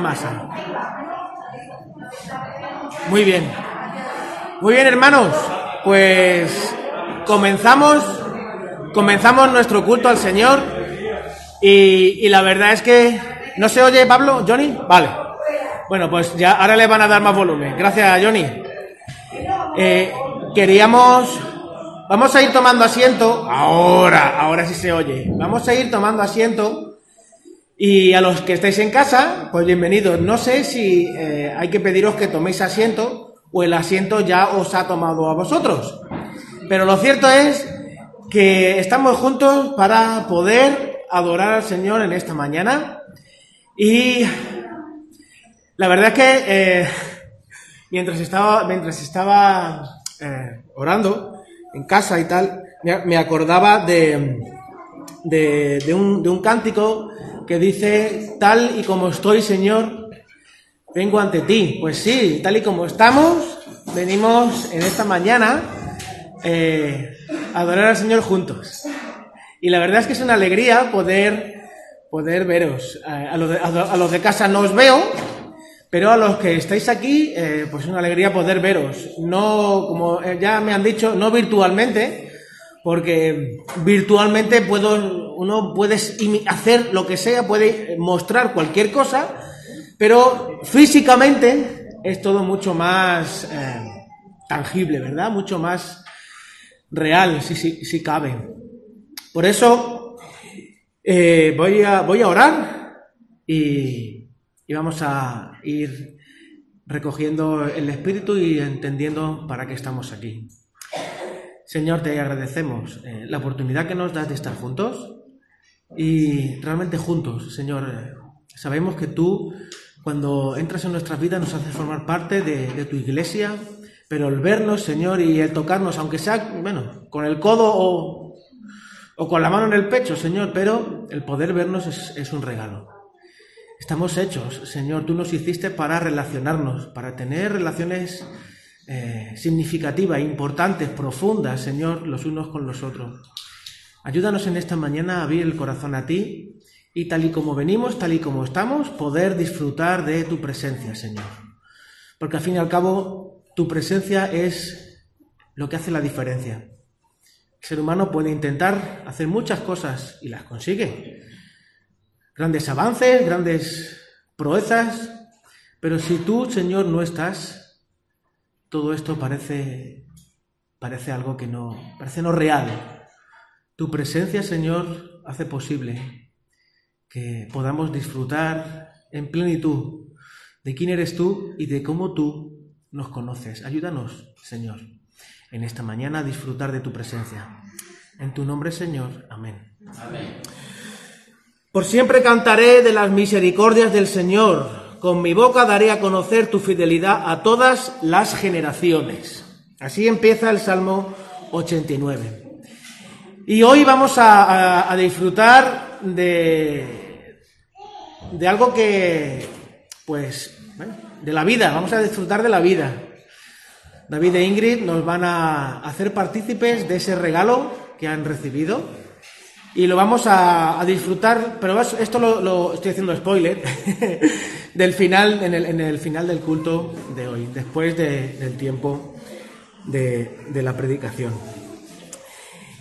masa. Muy bien. Muy bien, hermanos. Pues comenzamos, comenzamos nuestro culto al Señor. Y, la verdad es que ¿no se oye, Pablo, Johnny? Vale. Bueno, pues ya ahora le van a dar más volumen. Gracias, Johnny. Eh, queríamos, vamos a ir tomando asiento. Ahora, ahora sí se oye. Vamos a ir tomando asiento. Y a los que estáis en casa, pues bienvenidos. No sé si eh, hay que pediros que toméis asiento o el asiento ya os ha tomado a vosotros. Pero lo cierto es que estamos juntos para poder adorar al Señor en esta mañana. Y la verdad es que eh, mientras estaba, mientras estaba eh, orando en casa y tal, me, acordaba de, de, de un, de un cántico que dice, tal y como estoy, Señor, vengo ante ti. Pues sí, tal y como estamos, venimos en esta mañana eh, a adorar al Señor juntos. Y la verdad es que es una alegría poder, poder veros. Eh, a, los de, a, los de, casa no os veo, pero a los que estáis aquí, eh, pues es una alegría poder veros. No, como ya me han dicho, no virtualmente, porque virtualmente puedo, uno puede hacer lo que sea, puede mostrar cualquier cosa, pero físicamente es todo mucho más eh, tangible, ¿verdad? Mucho más real, si, si, si cabe. Por eso eh, voy, a, voy a orar y, y vamos a ir recogiendo el espíritu y entendiendo para qué estamos aquí. Señor, te agradecemos eh, la oportunidad que nos das de estar juntos y realmente juntos, Señor. Eh, sabemos que tú, cuando entras en nuestras vidas, nos haces formar parte de, tu iglesia, pero el vernos, Señor, y el tocarnos, aunque sea, bueno, con el codo o, o con la mano en el pecho, Señor, pero el poder vernos es, es un regalo. Estamos hechos, Señor, tú nos hiciste para relacionarnos, para tener relaciones eh, significativas, importantes, profundas, Señor, los unos con los otros. Ayúdanos en esta mañana a abrir el corazón a ti y tal y como venimos, tal y como estamos, poder disfrutar de tu presencia, Señor. Porque al fin y al cabo, tu presencia es lo que hace la diferencia. El ser humano puede intentar hacer muchas cosas y las consigue. Grandes avances, grandes proezas, pero si tú, Señor, no estás, todo esto parece, parece algo que no, parece no real. Tu presencia, Señor, hace posible que podamos disfrutar en plenitud de quién eres tú y de cómo tú nos conoces. Ayúdanos, Señor, en esta mañana a disfrutar de tu presencia. En tu nombre, Señor. Amén. Amén. Por siempre cantaré de las misericordias del Señor con mi boca daré a conocer tu fidelidad a todas las generaciones. Así empieza el Salmo 89. Y hoy vamos a, disfrutar de, de algo que, pues, de la vida, vamos a disfrutar de la vida. David e Ingrid nos van a hacer partícipes de ese regalo que han recibido y lo vamos a, a disfrutar, pero esto lo, estoy haciendo spoiler, del final, en el, en el, final del culto de hoy, después de, del tiempo de, la predicación.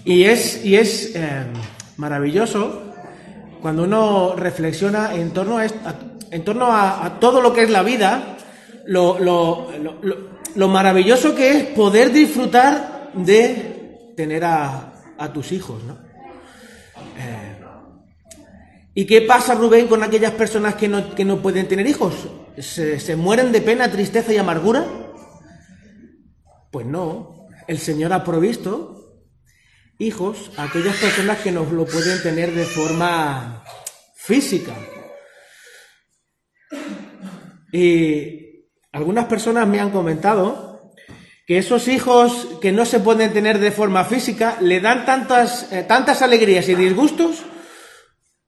Y es, y es eh, maravilloso cuando uno reflexiona en torno a, en torno a, a todo lo que es la vida, lo, lo, lo, maravilloso que es poder disfrutar de tener a, a tus hijos, ¿no? Eh, ¿Y qué pasa, Rubén, con aquellas personas que no, que no pueden tener hijos? ¿Se, ¿Se, mueren de pena, tristeza y amargura? Pues no. El Señor ha provisto hijos a aquellas personas que no lo pueden tener de forma física. Y algunas personas me han comentado que esos hijos que no se pueden tener de forma física le dan tantas, eh, tantas alegrías y disgustos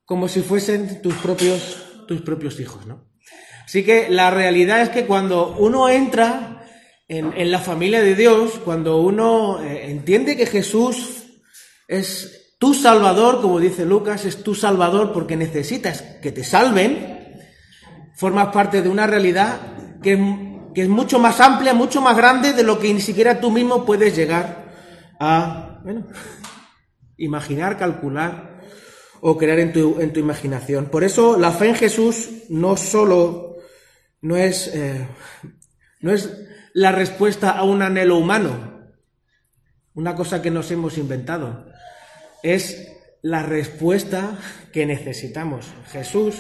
como si fuesen tus propios, tus propios hijos, ¿no? Así que la realidad es que cuando uno entra en, en la familia de Dios, cuando uno eh, entiende que Jesús es tu salvador, como dice Lucas, es tu salvador porque necesitas que te salven, formas parte de una realidad que que es mucho más amplia, mucho más grande de lo que ni siquiera tú mismo puedes llegar a imaginar, calcular o crear en tu, en tu imaginación. Por eso la fe en Jesús no solo no es, eh, no es la respuesta a un anhelo humano, una cosa que nos hemos inventado, es la respuesta que necesitamos. Jesús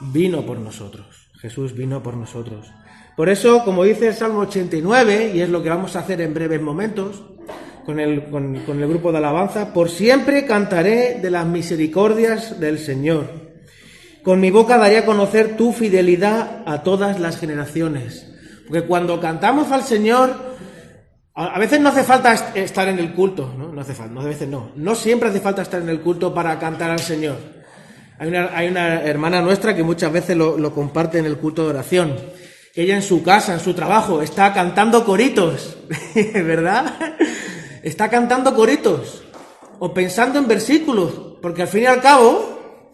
vino por nosotros. Jesús vino por nosotros. Por eso, como dice el Salmo 89, y es lo que vamos a hacer en breves momentos con el, con, el grupo de alabanza, por siempre cantaré de las misericordias del Señor. Con mi boca daré a conocer tu fidelidad a todas las generaciones. Porque cuando cantamos al Señor, a veces no hace falta estar en el culto, ¿no? No hace falta, no, a veces no. No siempre hace falta estar en el culto para cantar al Señor. Hay una, hay una hermana nuestra que muchas veces lo, lo, comparte en el culto de oración. Que ella en su casa, en su trabajo, está cantando coritos, ¿verdad? Está cantando coritos. O pensando en versículos. Porque al fin y al cabo,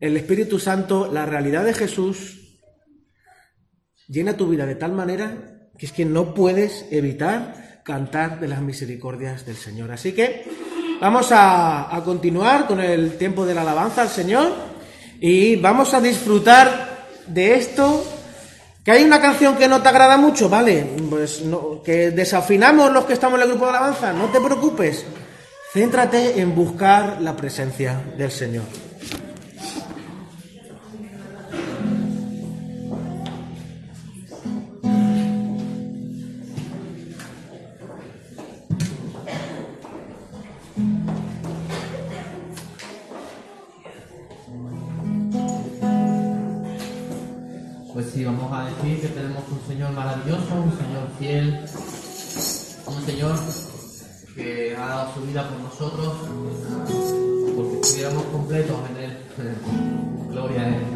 el Espíritu Santo, la realidad de Jesús, llena tu vida de tal manera que es que no puedes evitar cantar de las misericordias del Señor. Así que vamos a, continuar con el tiempo de la alabanza al Señor y vamos a disfrutar de esto. ¿Que hay una canción que no te agrada mucho? Vale, pues que desafinamos los que estamos en el grupo de alabanza, no te preocupes. Céntrate en buscar la presencia del. Señor fiel, un Señor que ha dado su vida por nosotros, porque estuviéramos completos en Él. Gloria a Él.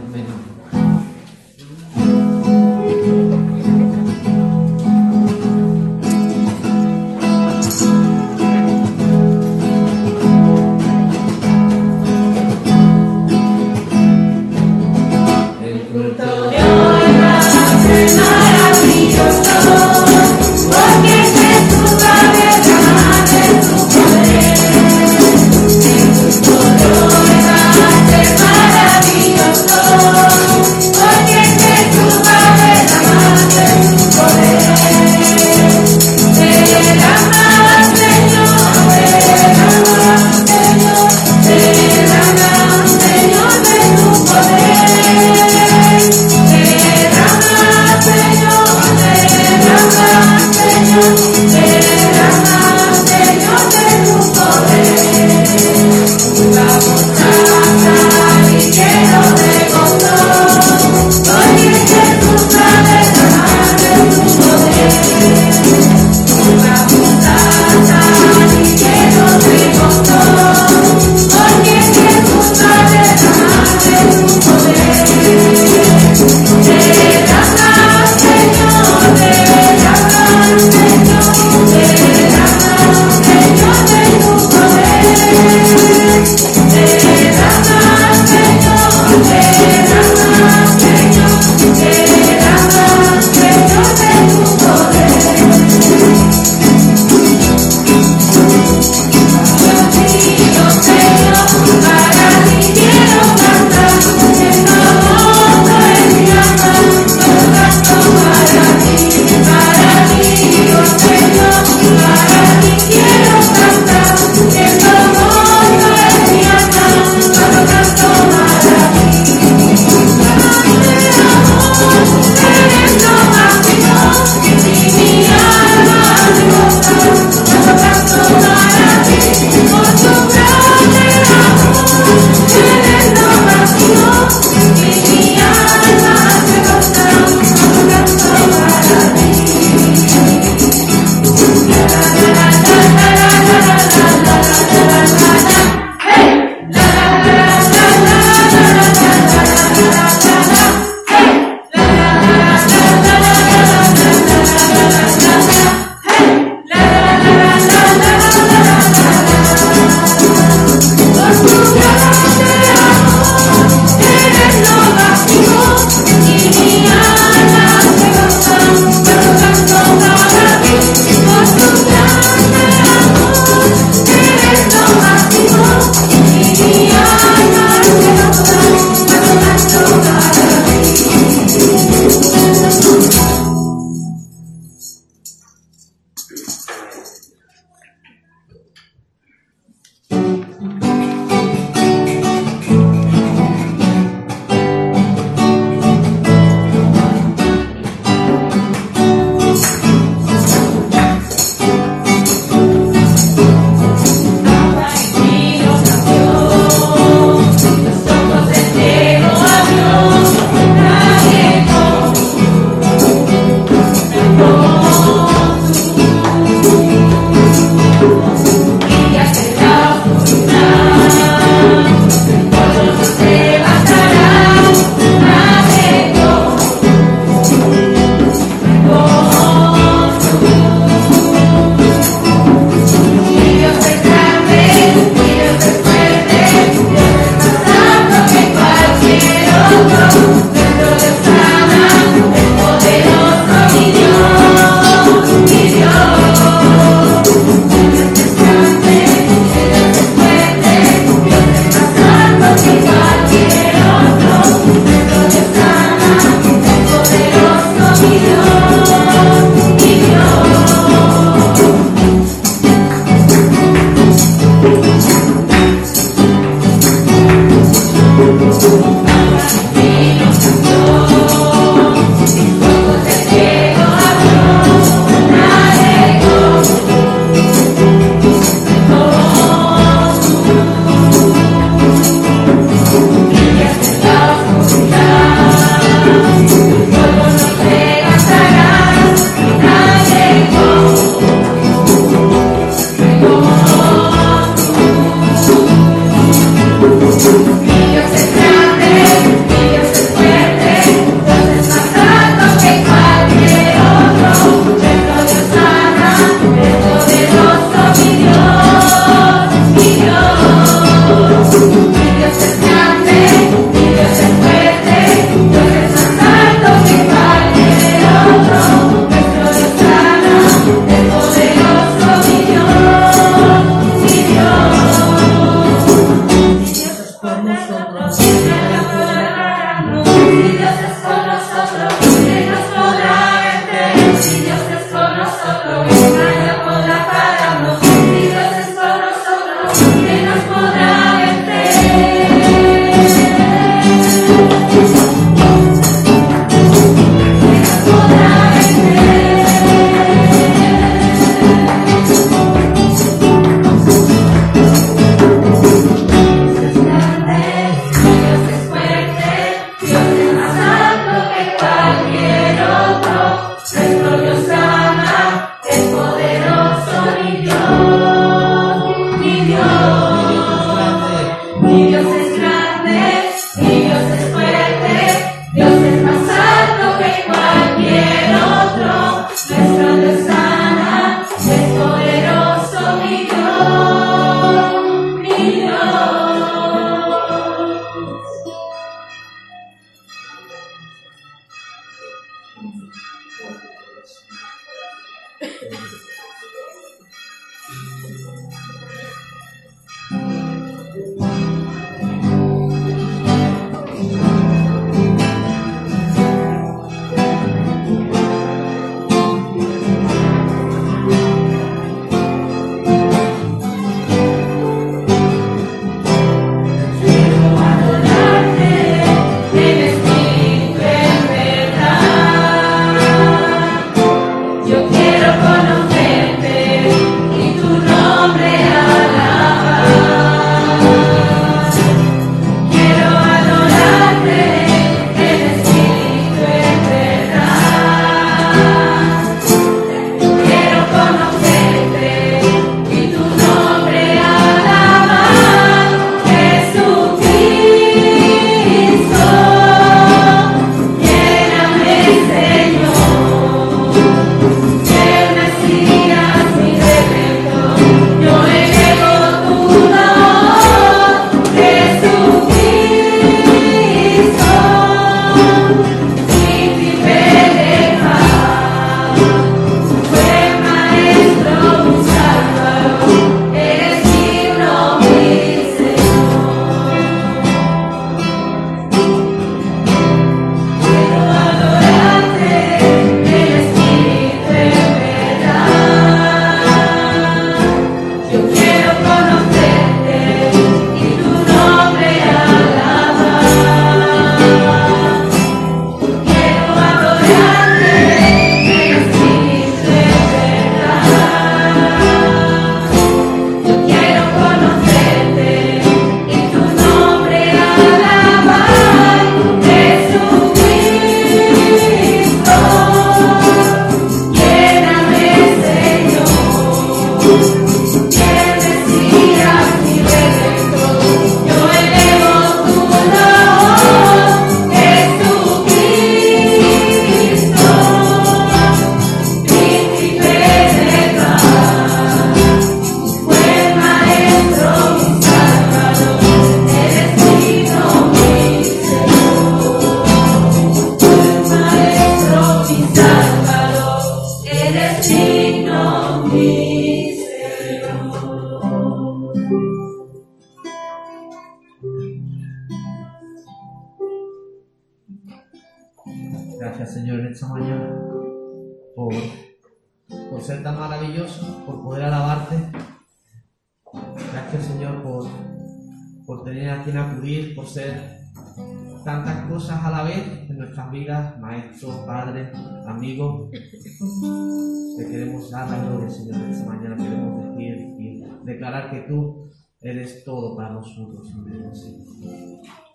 Te queremos dar la gloria, Señor, esta mañana queremos decir y declarar que tú eres todo para nosotros, Señor.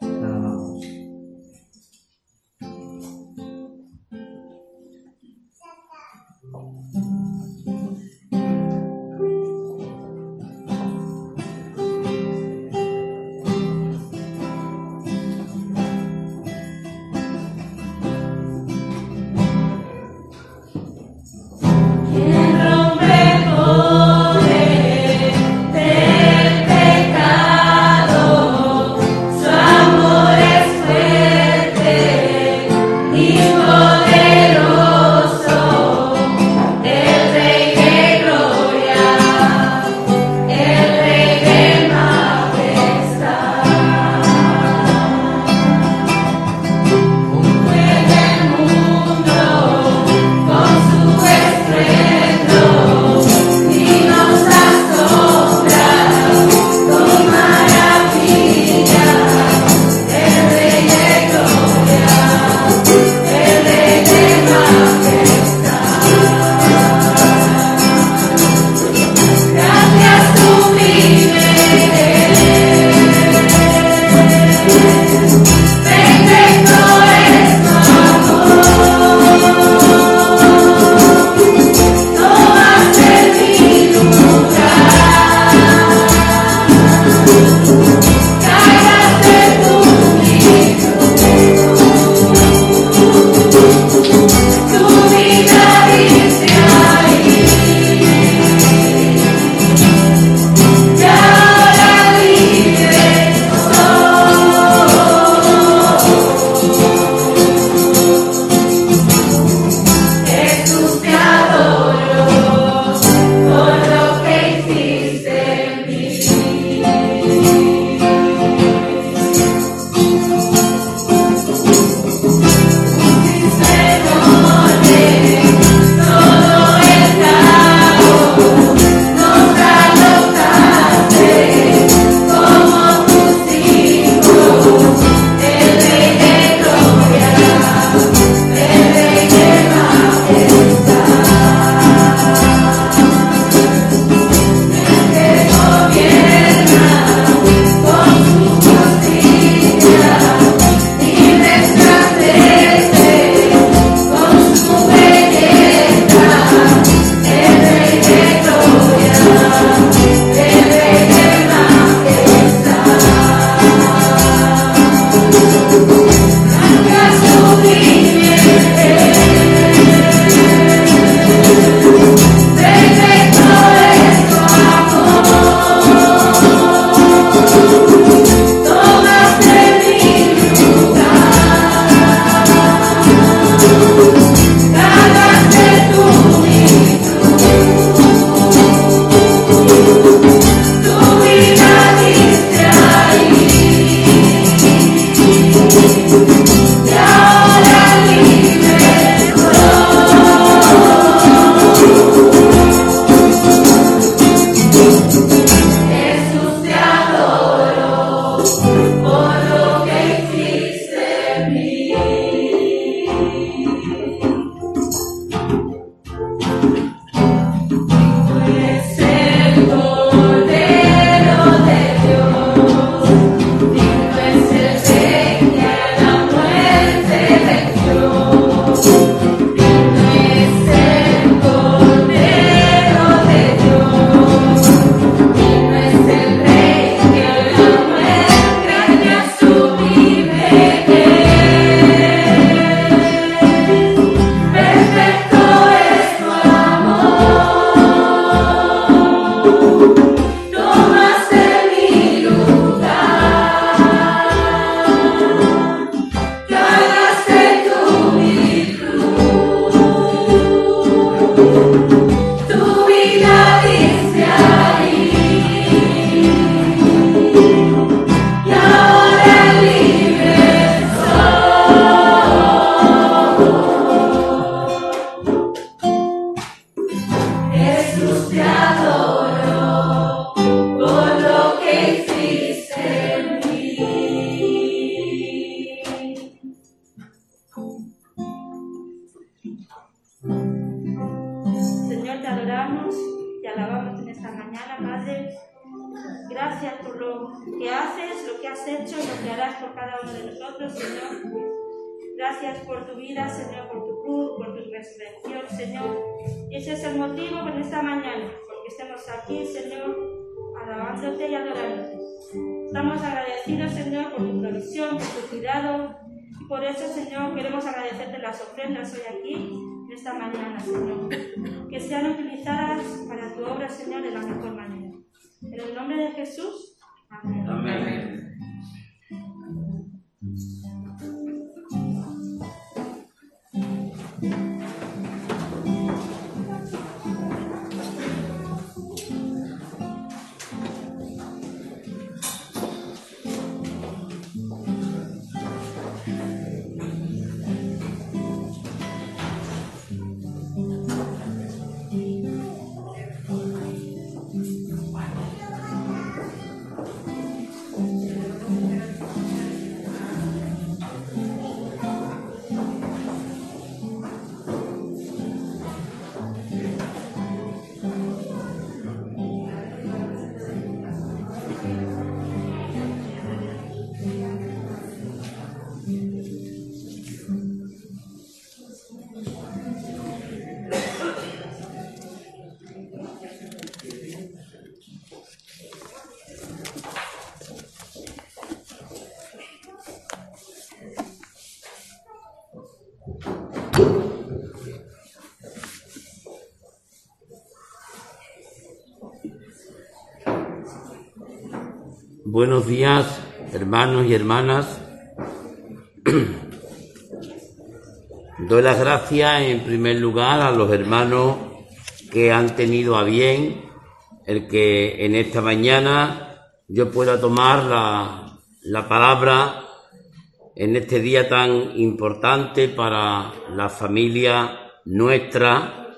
Nada más. Buenos días, hermanos y hermanas. Doy las gracias en primer lugar a los hermanos que han tenido a bien el que en esta mañana yo pueda tomar la, la palabra en este día tan importante para la familia nuestra,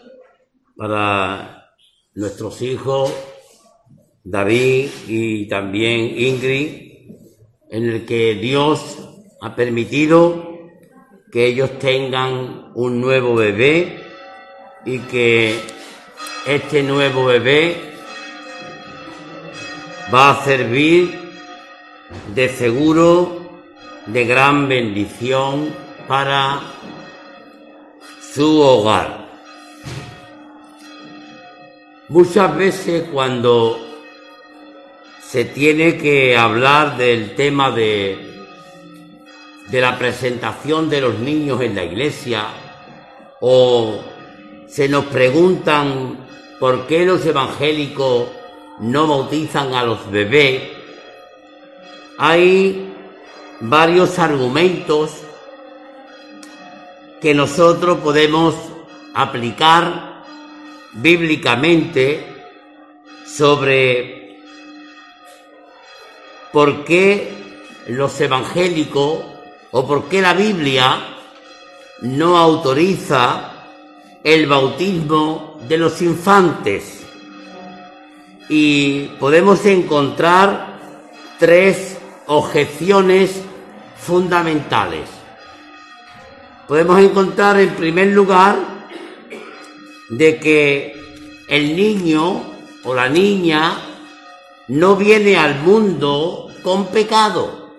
para nuestros hijos David y también Ingrid, en el que Dios ha permitido que ellos tengan un nuevo bebé y que este nuevo bebé va a servir de seguro de gran bendición para su hogar. Muchas veces cuando se tiene que hablar del tema de, de la presentación de los niños en la iglesia o se nos preguntan por qué los evangélicos no bautizan a los bebés. Hay varios argumentos que nosotros podemos aplicar bíblicamente sobre por qué los evangélicos o por qué la Biblia no autoriza el bautismo de los infantes. Y podemos encontrar tres objeciones fundamentales. Podemos encontrar en primer lugar de que el niño o la niña no viene al mundo con pecado.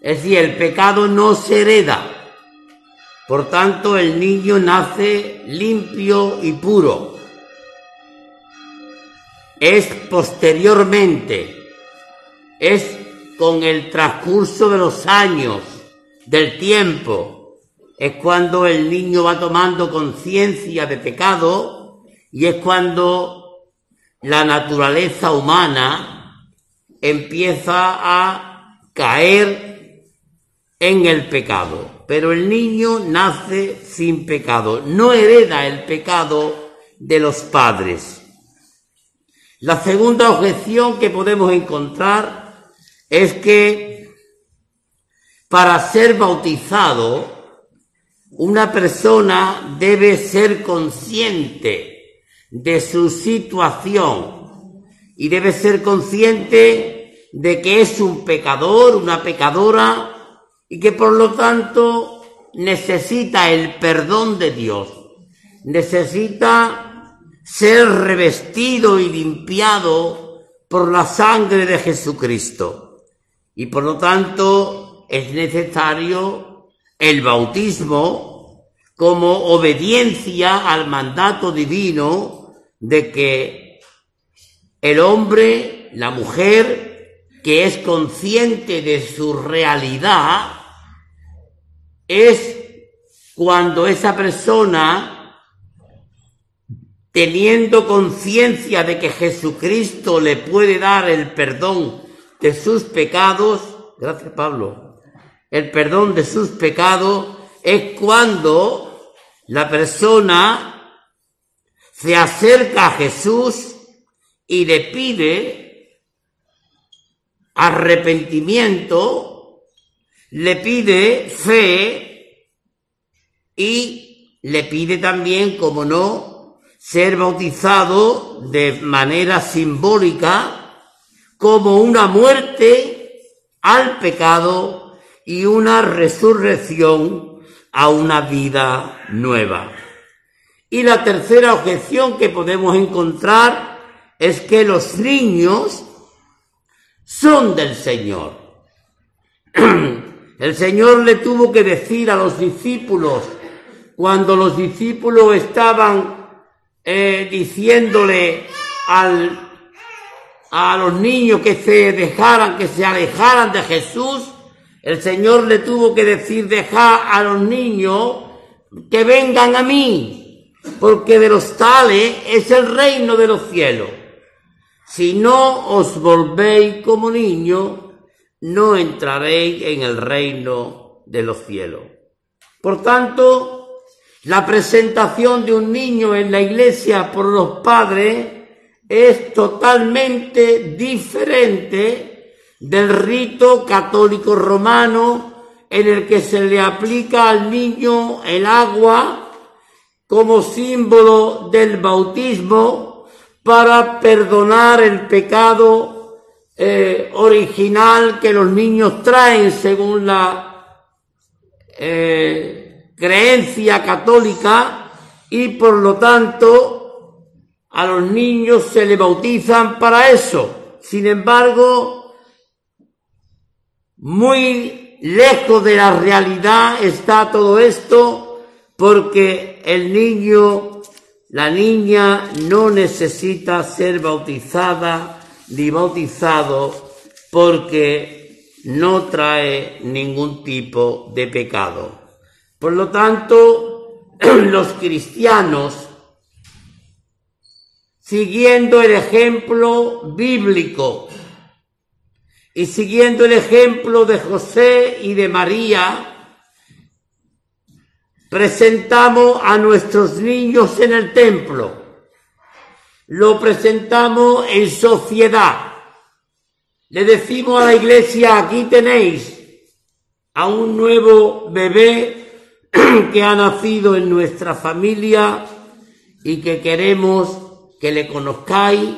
Es decir, el pecado no se hereda. Por tanto, el niño nace limpio y puro. Es posteriormente, es con el transcurso de los años, del tiempo, es cuando el niño va tomando conciencia de pecado y es cuando la naturaleza humana empieza a caer en el pecado. Pero el niño nace sin pecado, no hereda el pecado de los padres. La segunda objeción que podemos encontrar es que para ser bautizado, una persona debe ser consciente de su situación y debe ser consciente de que es un pecador, una pecadora y que por lo tanto necesita el perdón de Dios, necesita ser revestido y limpiado por la sangre de Jesucristo. Y por lo tanto es necesario el bautismo como obediencia al mandato divino de que el hombre, la mujer, que es consciente de su realidad, es cuando esa persona teniendo conciencia de que Jesucristo le puede dar el perdón de sus pecados, gracias Pablo, el perdón de sus pecados es cuando la persona se acerca a Jesús y le pide arrepentimiento, le pide fe y le pide también, como no, ser bautizado de manera simbólica como una muerte al pecado y una resurrección a una vida nueva. Y la tercera objeción que podemos encontrar es que los niños son del Señor. El Señor le tuvo que decir a los discípulos, cuando los discípulos estaban eh, diciéndole al, a los niños que se dejaran, que se alejaran de Jesús, el Señor le tuvo que decir, dejar a los niños que vengan a mí, porque de los tales es el reino de los cielos. Si no os volvéis como niños, no entraréis en el reino de los cielos. Por tanto, la presentación de un niño en la iglesia por los padres es totalmente diferente del rito católico romano en el que se le aplica al niño el agua como símbolo del bautismo para perdonar el pecado eh, original que los niños traen según la eh, creencia católica y por lo tanto a los niños se le bautizan para eso. Sin embargo, muy lejos de la realidad está todo esto porque el niño, la niña no necesita ser bautizada ni bautizado porque no trae ningún tipo de pecado. Por lo tanto, los cristianos, siguiendo el ejemplo bíblico y siguiendo el ejemplo de José y de María, presentamos a nuestros niños en el templo, lo presentamos en sociedad, le decimos a la iglesia, aquí tenéis a un nuevo bebé que ha nacido en nuestra familia y que queremos que le conozcáis,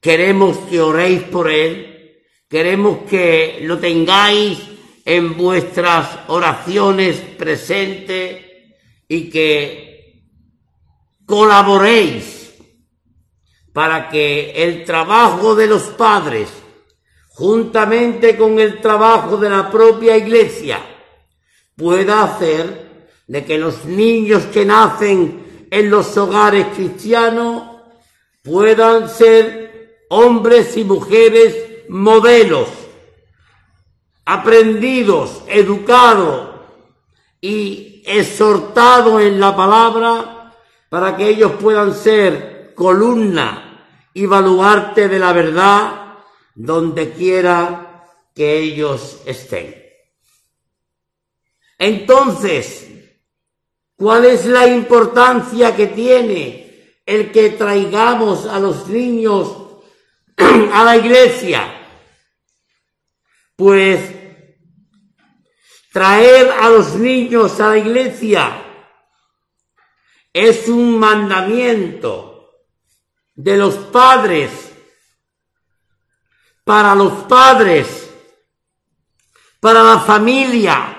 queremos que oréis por él, queremos que lo tengáis en vuestras oraciones presentes y que colaboréis para que el trabajo de los padres, juntamente con el trabajo de la propia iglesia, pueda hacer de que los niños que nacen en los hogares cristianos puedan ser hombres y mujeres modelos, aprendidos, educados y exhortados en la palabra para que ellos puedan ser columna y baluarte de la verdad donde quiera que ellos estén. Entonces, ¿Cuál es la importancia que tiene el que traigamos a los niños a la iglesia? Pues traer a los niños a la iglesia es un mandamiento de los padres para los padres, para la familia,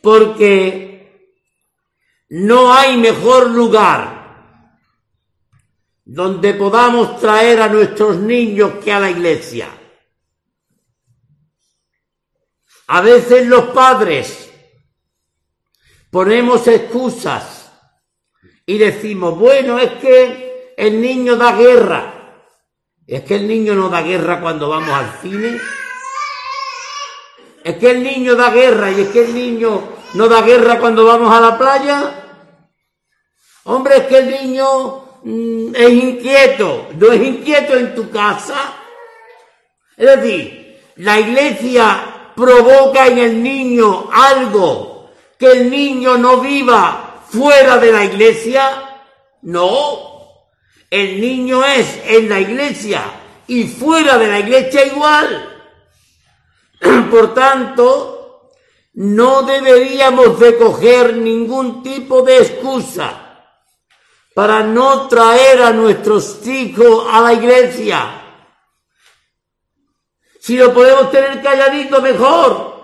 porque no hay mejor lugar donde podamos traer a nuestros niños que a la iglesia. A veces los padres ponemos excusas y decimos, bueno, es que el niño da guerra. Es que el niño no da guerra cuando vamos al cine. Es que el niño da guerra y es que el niño no da guerra cuando vamos a la playa. Hombre, es que el niño mm, es inquieto. No es inquieto en tu casa. Es decir, la iglesia provoca en el niño algo que el niño no viva fuera de la iglesia. No. El niño es en la iglesia y fuera de la iglesia igual. Por tanto, no deberíamos de coger ningún tipo de excusa para no traer a nuestros hijos a la iglesia. Si lo podemos tener calladito, mejor.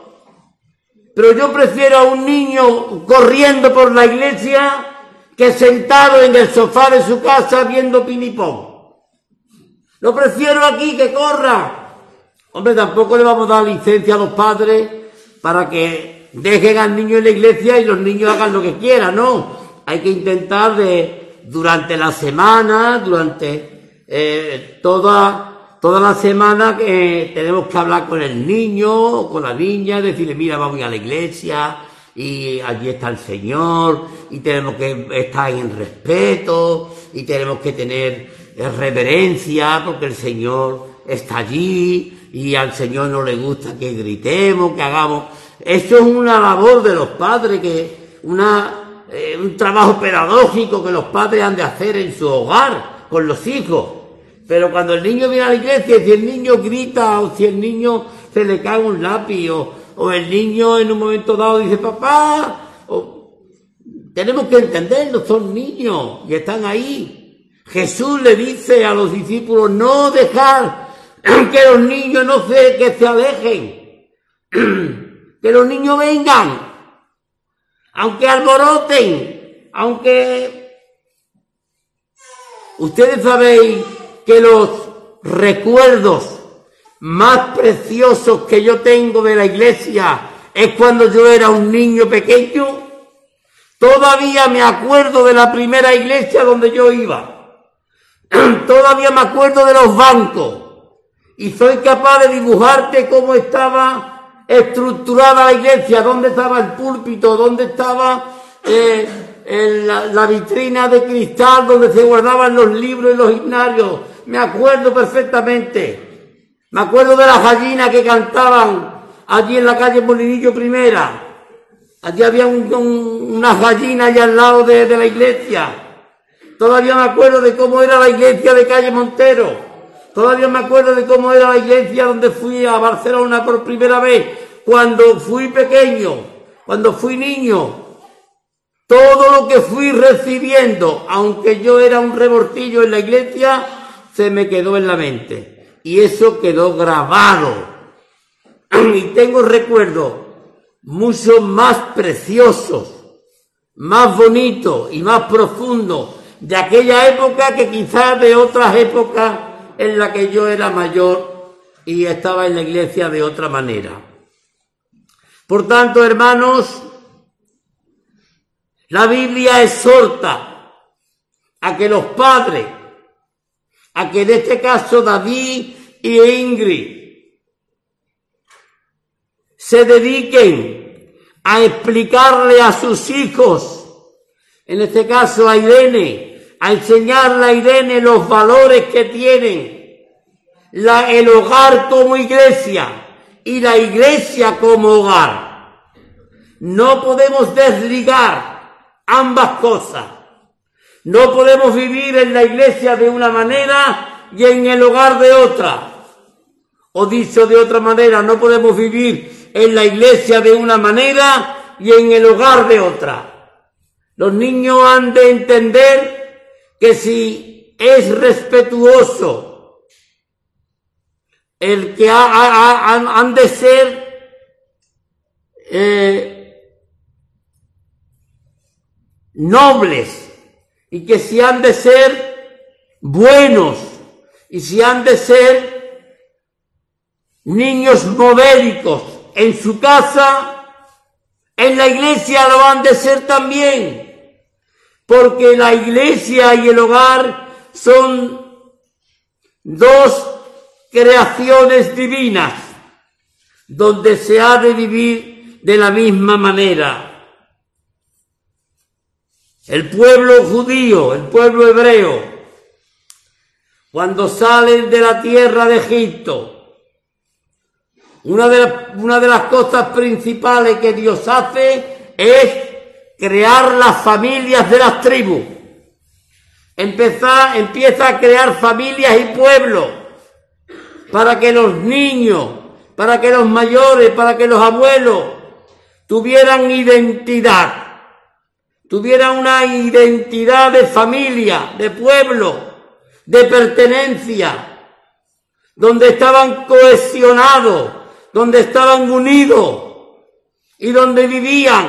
Pero yo prefiero a un niño corriendo por la iglesia que sentado en el sofá de su casa viendo pinipón. Lo prefiero aquí que corra. Hombre, tampoco le vamos a dar licencia a los padres para que dejen al niño en la iglesia y los niños hagan lo que quieran, no. Hay que intentar de, durante la semana, durante eh, toda, toda la semana que tenemos que hablar con el niño o con la niña, decirle, mira, vamos a la iglesia, y allí está el Señor y tenemos que estar en respeto y tenemos que tener reverencia porque el Señor está allí y al Señor no le gusta que gritemos, que hagamos. Eso es una labor de los padres, que una, eh, un trabajo pedagógico que los padres han de hacer en su hogar con los hijos. Pero cuando el niño viene a la iglesia, si el niño grita o si el niño se le cae un lápiz o, el niño en un momento dado dice, papá, tenemos que entenderlo, son niños y están ahí. Jesús le dice a los discípulos, no dejar que los niños no se, que se alejen, que los niños vengan, aunque alboroten, aunque ustedes sabéis que los recuerdos más preciosos que yo tengo de la iglesia es cuando yo era un niño pequeño. Todavía me acuerdo de la primera iglesia donde yo iba. Todavía me acuerdo de los bancos. Y soy capaz de dibujarte cómo estaba estructurada la iglesia, dónde estaba el púlpito, dónde estaba eh, la, vitrina de cristal donde se guardaban los libros y los himnarios. Me acuerdo perfectamente. Me acuerdo de las gallinas que cantaban allí en la calle Molinillo Primera. Allí había unas gallinas allá al lado de, de la iglesia. Todavía me acuerdo de cómo era la iglesia de calle Montero. Todavía me acuerdo de cómo era la iglesia donde fui a Barcelona por primera vez, cuando fui pequeño, cuando fui niño. Todo lo que fui recibiendo, aunque yo era un rebortillo en la iglesia, se me quedó en la mente y eso quedó grabado. y tengo recuerdos mucho más preciosos, más bonitos y más profundos de aquella época que quizás de otras épocas en la que yo era mayor y estaba en la iglesia de otra manera. Por tanto, hermanos, la Biblia exhorta a que los padres a que en este caso David y Ingrid se dediquen a explicarle a sus hijos, en este caso a Irene, a enseñarle a Irene los valores que tienen la, el hogar como iglesia y la iglesia como hogar. No podemos desligar ambas cosas. No podemos vivir en la iglesia de una manera y en el hogar de otra. O dicho de otra manera, no podemos vivir en la iglesia de una manera y en el hogar de otra. Los niños han de entender que si es respetuoso el que han de ser eh, nobles y que si han de ser buenos y si han de ser niños modélicos en su casa, en la iglesia lo han de ser también, porque la iglesia y el hogar son dos creaciones divinas, donde se ha de vivir de la misma manera. El pueblo judío, el pueblo hebreo, cuando salen de la tierra de Egipto, una de, una de las cosas principales que Dios hace es crear las familias de las tribus. Empezar, empieza a crear familias y pueblos para que los niños, para que los mayores, para que los abuelos tuvieran identidad tuviera una identidad de familia, de pueblo, de pertenencia, donde estaban cohesionados, donde estaban unidos y donde vivían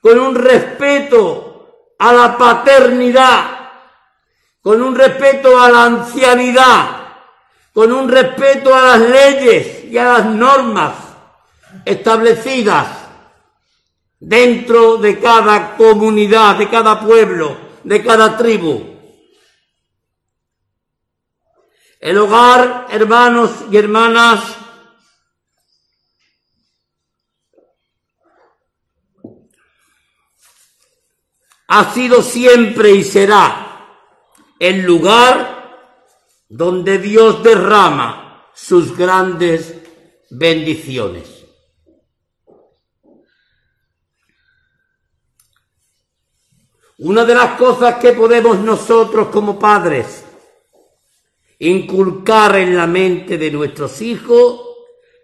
con un respeto a la paternidad, con un respeto a la ancianidad, con un respeto a las leyes y a las normas establecidas dentro de cada comunidad, de cada pueblo, de cada tribu. El hogar, hermanos y hermanas, ha sido siempre y será el lugar donde Dios derrama sus grandes bendiciones. Una de las cosas que podemos nosotros como padres inculcar en la mente de nuestros hijos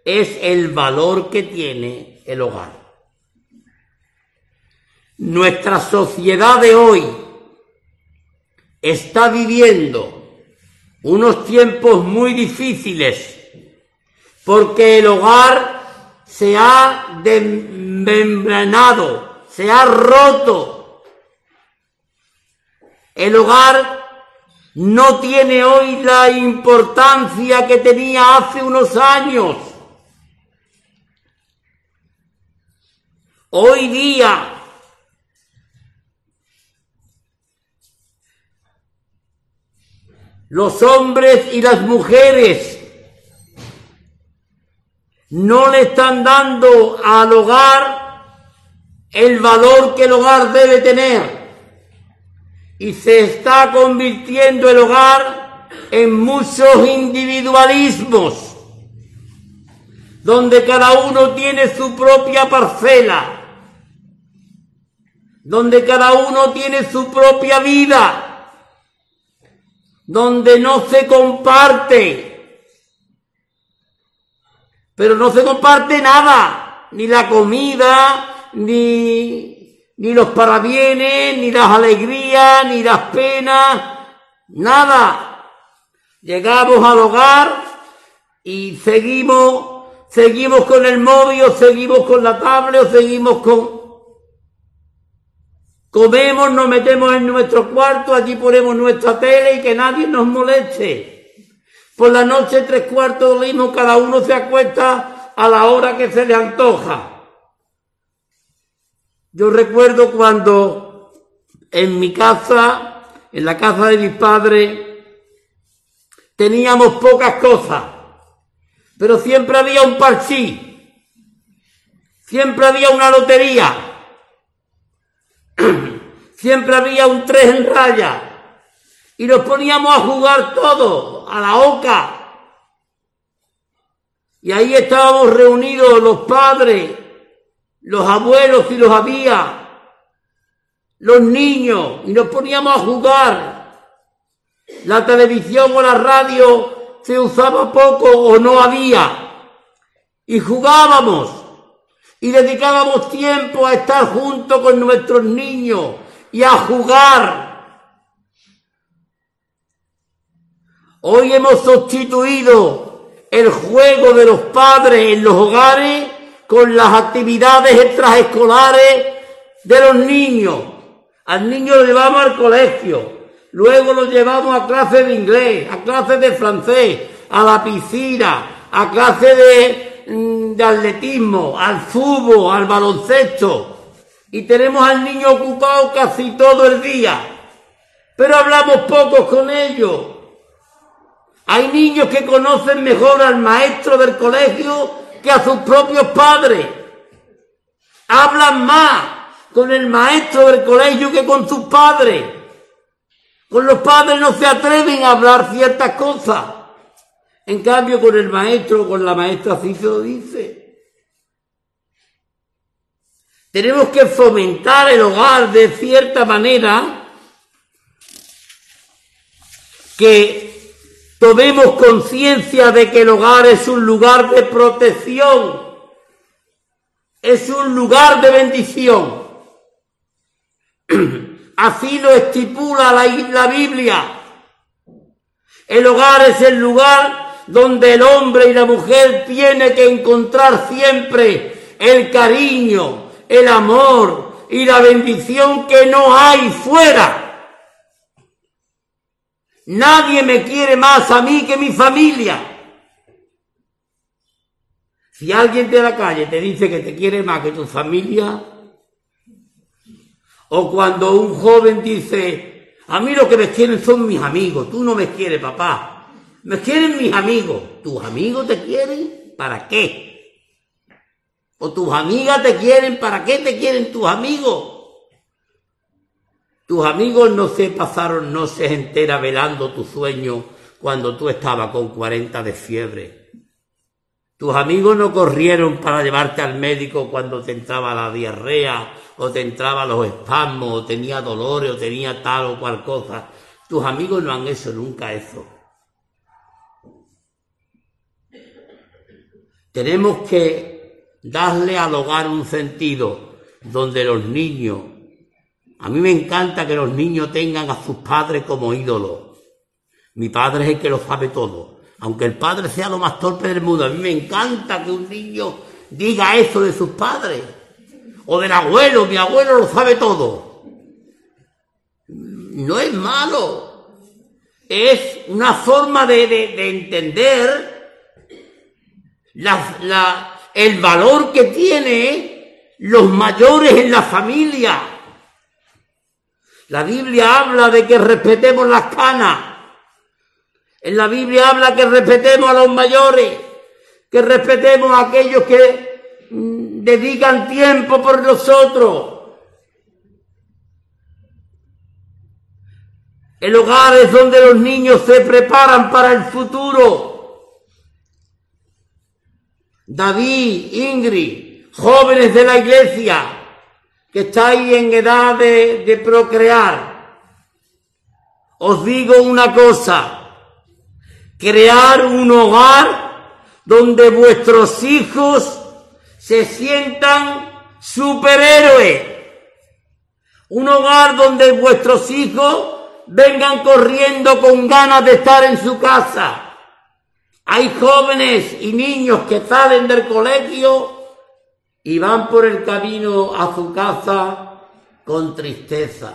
es el valor que tiene el hogar. Nuestra sociedad de hoy está viviendo unos tiempos muy difíciles porque el hogar se ha desmembranado, se ha roto el hogar no tiene hoy la importancia que tenía hace unos años. Hoy día los hombres y las mujeres no le están dando al hogar el valor que el hogar debe tener y se está convirtiendo el hogar en muchos individualismos, donde cada uno tiene su propia parcela, donde cada uno tiene su propia vida, donde no se comparte, pero no se comparte nada, ni la comida, ni ni los parabienes, ni las alegrías, ni las penas, nada. Llegamos al hogar y seguimos, seguimos con el móvil, o seguimos con la tablet, o seguimos con... Comemos, nos metemos en nuestro cuarto, allí ponemos nuestra tele y que nadie nos moleste. Por la noche, tres cuartos de cada uno se acuesta a la hora que se le antoja. Yo recuerdo cuando en mi casa, en la casa de mi padre, teníamos pocas cosas, pero siempre había un parchí, siempre había una lotería, siempre había un tres en raya, y nos poníamos a jugar todos, a la oca. Y ahí estábamos reunidos los padres, los abuelos si los había, los niños, y nos poníamos a jugar. La televisión o la radio se usaba poco o no había. Y jugábamos y dedicábamos tiempo a estar junto con nuestros niños y a jugar. Hoy hemos sustituido el juego de los padres en los hogares con las actividades extraescolares de los niños. Al niño lo llevamos al colegio, luego los llevamos a clases de inglés, a clases de francés, a la piscina, a clases de, mm, de atletismo, al fútbol, al baloncesto. Y tenemos al niño ocupado casi todo el día. Pero hablamos pocos con ellos. Hay niños que conocen mejor al maestro del colegio que a sus propios padres. Hablan más con el maestro del colegio que con sus padres. Con los padres no se atreven a hablar ciertas cosas. En cambio, con el maestro o con la maestra sí se lo dice. Tenemos que fomentar el hogar de cierta manera que tomemos conciencia de que el hogar es un lugar de protección, es un lugar de bendición. Así lo estipula la, la Biblia. El hogar es el lugar donde el hombre y la mujer tienen que encontrar siempre el cariño, el amor y la bendición que no hay fuera. Nadie me quiere más a mí que mi familia. Si alguien de la calle te dice que te quiere más que tu familia, o cuando un joven dice, a mí lo que me quieren son mis amigos, tú no me quieres, papá, me quieren mis amigos, ¿tus amigos te quieren? ¿Para qué? ¿O tus amigas te quieren? ¿Para qué te quieren tus amigos? Tus amigos no se pasaron noches enteras velando tu sueño cuando tú estabas con 40 de fiebre. Tus amigos no corrieron para llevarte al médico cuando te entraba la diarrea o te entraba los espasmos, o tenía dolores, o tenía tal o cual cosa. Tus amigos no han hecho nunca eso. Tenemos que darle al hogar un sentido donde los niños, a mí me encanta que los niños tengan a sus padres como ídolos. Mi padre es el que lo sabe todo. Aunque el padre sea lo más torpe del mundo, a mí me encanta que un niño diga eso de sus padres o del abuelo, mi abuelo lo sabe todo. No es malo, es una forma de, entender el valor que tiene los mayores en la familia. La Biblia habla de que respetemos las canas. En la Biblia habla que respetemos a los mayores, que respetemos a aquellos que dedican tiempo por nosotros. El hogar es donde los niños se preparan para el futuro. David, Ingrid, jóvenes de la iglesia que estáis en edad de, de procrear, os digo una cosa, crear un hogar donde vuestros hijos se sientan superhéroes. Un hogar donde vuestros hijos vengan corriendo con ganas de estar en su casa. Hay jóvenes y niños que salen del colegio y van por el camino a su casa con tristeza,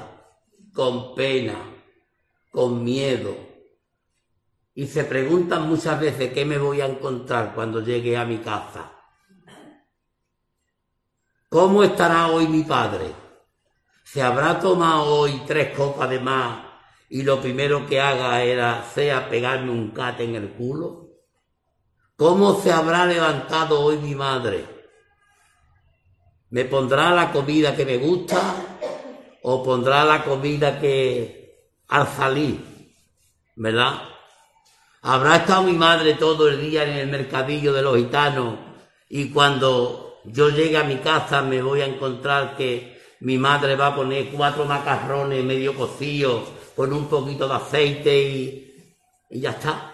con pena, con miedo. Y se preguntan muchas veces qué me voy a encontrar cuando llegue a mi casa. ¿Cómo estará hoy mi padre? ¿Se habrá tomado hoy tres copas de más y lo primero que haga era sea pegarme un cate en el culo? ¿Cómo se habrá levantado hoy mi madre? ¿Me pondrá la comida que me gusta o pondrá la comida que al salir? ¿Verdad? ¿Habrá estado mi madre todo el día en el mercadillo de los gitanos y cuando yo llegue a mi casa me voy a encontrar que mi madre va a poner cuatro macarrones medio cocidos con un poquito de aceite y, y ya está.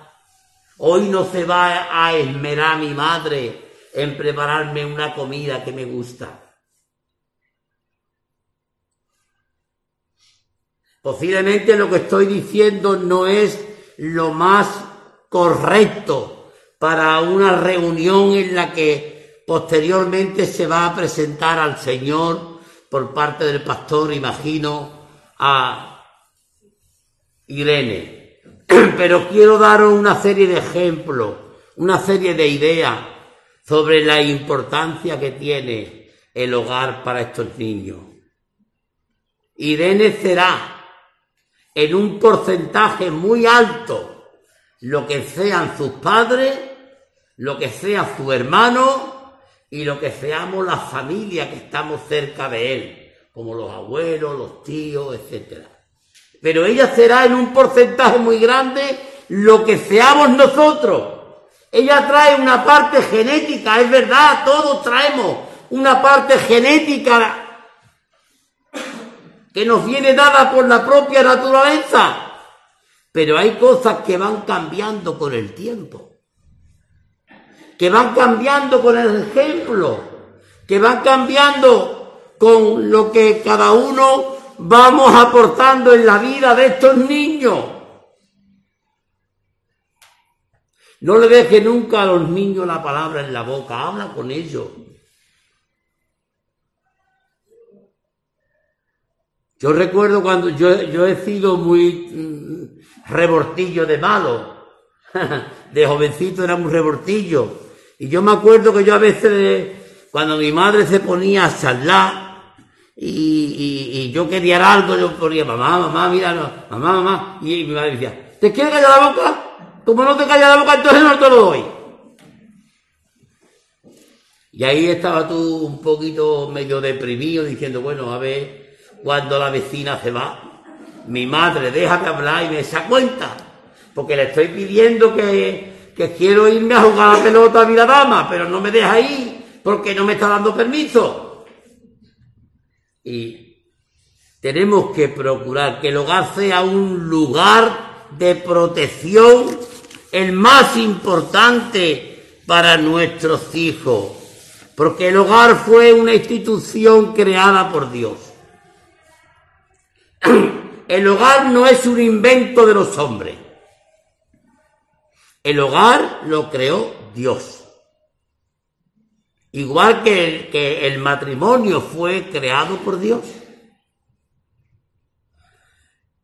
Hoy no se va a esmerar mi madre en prepararme una comida que me gusta. Posiblemente lo que estoy diciendo no es lo más correcto para una reunión en la que Posteriormente se va a presentar al Señor por parte del pastor, imagino, a Irene, pero quiero daros una serie de ejemplos, una serie de ideas sobre la importancia que tiene el hogar para estos niños. Irene será en un porcentaje muy alto lo que sean sus padres, lo que sea su hermano y lo que seamos la familia que estamos cerca de él, como los abuelos, los tíos, etcétera. Pero ella será en un porcentaje muy grande lo que seamos nosotros. Ella trae una parte genética, es verdad, todos traemos una parte genética que nos viene dada por la propia naturaleza. Pero hay cosas que van cambiando con el tiempo, que van cambiando con el ejemplo, que van cambiando con lo que cada uno vamos aportando en la vida de estos niños. No le deje nunca a los niños la palabra en la boca, habla con ellos. Yo recuerdo cuando yo, yo he sido muy mm, rebortillo de malo, de jovencito era muy rebortillo. Y yo me acuerdo que yo a veces, cuando mi madre se ponía a charlar y, yo quería algo, yo ponía, mamá, mamá, mira, mamá, mamá, y mi madre decía, ¿te quieres callar la boca? Como no te callas la boca, entonces no te lo doy. Y ahí estaba tú un poquito medio deprimido diciendo, bueno, a ver, cuando la vecina se va. Mi madre, déjame hablar y me da cuenta, porque le estoy pidiendo que, que quiero irme a jugar a la pelota a dama, pero no me deja ir porque no me está dando permiso. Y tenemos que procurar que el hogar sea un lugar de protección, el más importante para nuestros hijos, porque el hogar fue una institución creada por Dios. El hogar no es un invento de los hombres. El hogar lo creó Dios. Igual que el, matrimonio fue creado por Dios.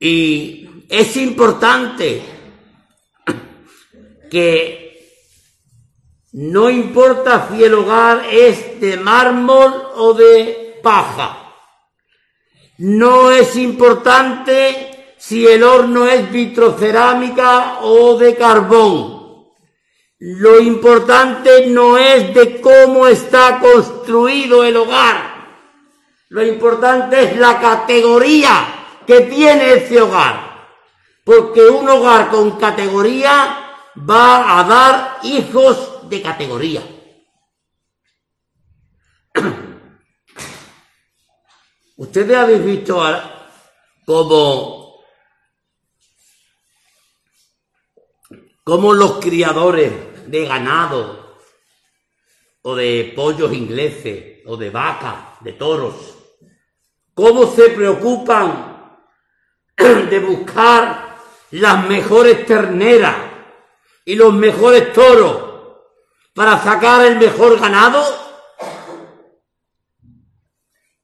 Y es importante que no importa si el hogar es de mármol o de paja. No es importante si el horno es vitrocerámica o de carbón. Lo importante no es de cómo está construido el hogar. Lo importante es la categoría que tiene ese hogar. Porque un hogar con categoría va a dar hijos de categoría. Ustedes habéis visto cómo, cómo los criadores de ganado o de pollos ingleses o de vacas, de toros, cómo se preocupan de buscar las mejores terneras y los mejores toros para sacar el mejor ganado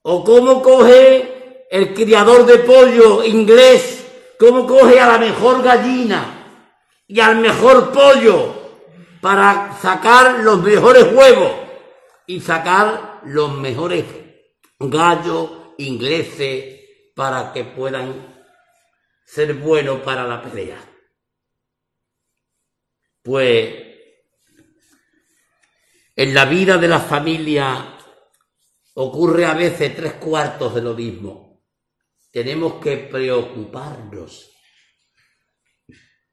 o cómo coge el criador de pollo inglés, cómo coge a la mejor gallina y al mejor pollo para sacar los mejores huevos y sacar los mejores gallos ingleses para que puedan ser buenos para la pelea. Pues en la vida de la familia ocurre a veces tres cuartos de lo mismo. Tenemos que preocuparnos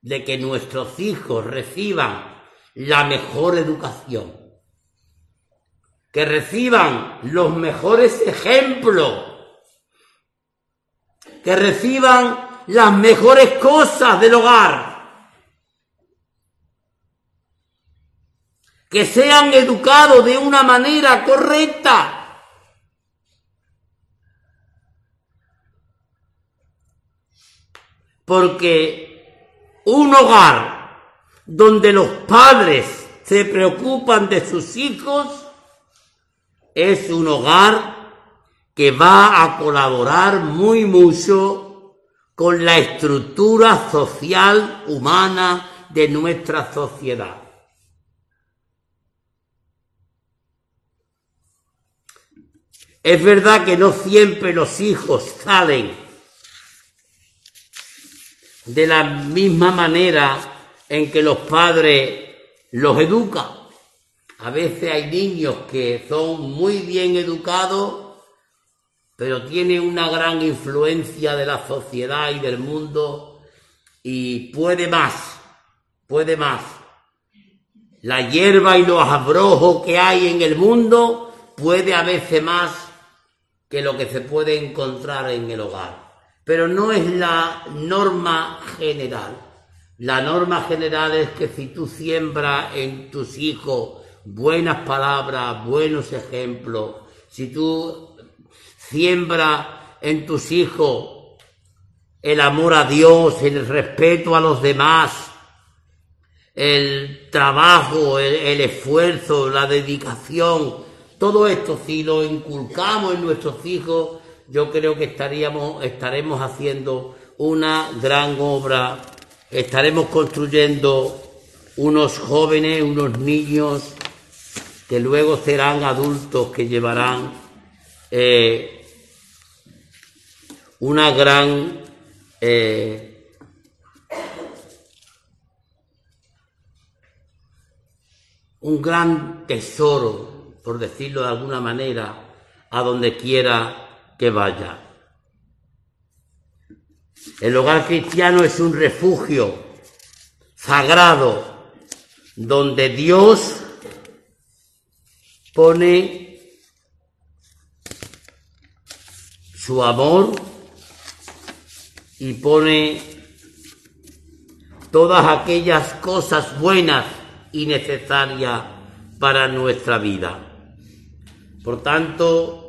de que nuestros hijos reciban la mejor educación, que reciban los mejores ejemplos, que reciban las mejores cosas del hogar, que sean educados de una manera correcta Porque un hogar donde los padres se preocupan de sus hijos es un hogar que va a colaborar muy mucho con la estructura social humana de nuestra sociedad. Es verdad que no siempre los hijos salen de la misma manera en que los padres los educan. A veces hay niños que son muy bien educados, pero tienen una gran influencia de la sociedad y del mundo y puede más, puede más. La hierba y los abrojos que hay en el mundo puede a veces más que lo que se puede encontrar en el hogar. Pero no es la norma general. La norma general es que si tú siembras en tus hijos buenas palabras, buenos ejemplos, si tú siembras en tus hijos el amor a Dios, el respeto a los demás, el trabajo, el, esfuerzo, la dedicación, todo esto si lo inculcamos en nuestros hijos, yo creo que estaríamos, estaremos haciendo una gran obra. Estaremos construyendo unos jóvenes, unos niños que luego serán adultos que llevarán eh, una gran eh, un gran tesoro, por decirlo de alguna manera, a donde quiera vaya. El hogar cristiano es un refugio sagrado donde Dios pone su amor y pone todas aquellas cosas buenas y necesarias para nuestra vida. Por tanto,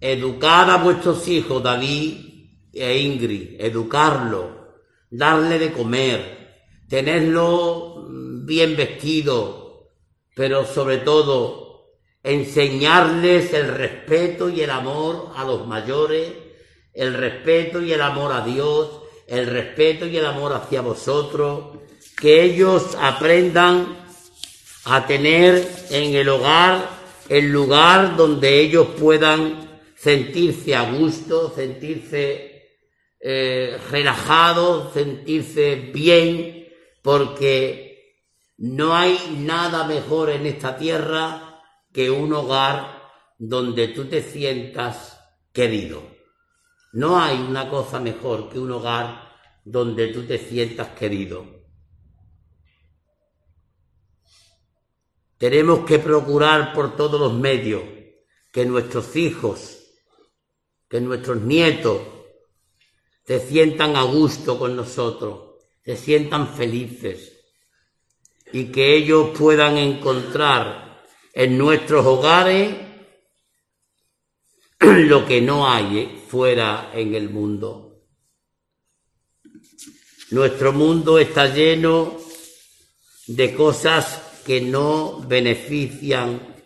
educar a vuestros hijos, David, e Ingrid, educarlo, darle de comer, tenerlo bien vestido, pero sobre todo enseñarles el respeto y el amor a los mayores, el respeto y el amor a Dios, el respeto y el amor hacia vosotros, que ellos aprendan a tener en el hogar el lugar donde ellos puedan sentirse a gusto, sentirse eh, relajado, sentirse bien, porque no hay nada mejor en esta tierra que un hogar donde tú te sientas querido. No hay una cosa mejor que un hogar donde tú te sientas querido. Tenemos que procurar por todos los medios que nuestros hijos, que nuestros nietos, se sientan a gusto con nosotros, se sientan felices y que ellos puedan encontrar en nuestros hogares lo que no hay fuera en el mundo. Nuestro mundo está lleno de cosas que no benefician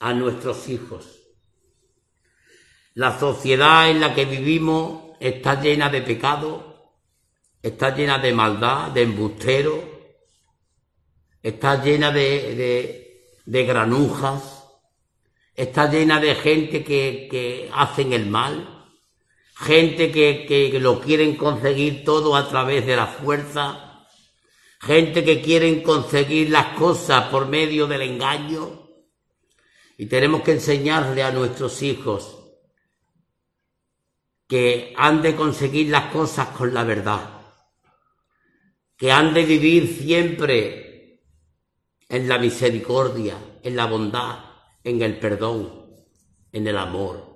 a nuestros hijos. La sociedad en la que vivimos está llena de pecado, está llena de maldad, de embustero, está llena de, de, granujas, está llena de gente que, que hacen el mal, gente que, que lo quieren conseguir todo a través de la fuerza, gente que quieren conseguir las cosas por medio del engaño. Y tenemos que enseñarle a nuestros hijos que han de conseguir las cosas con la verdad, que han de vivir siempre en la misericordia, en la bondad, en el perdón, en el amor.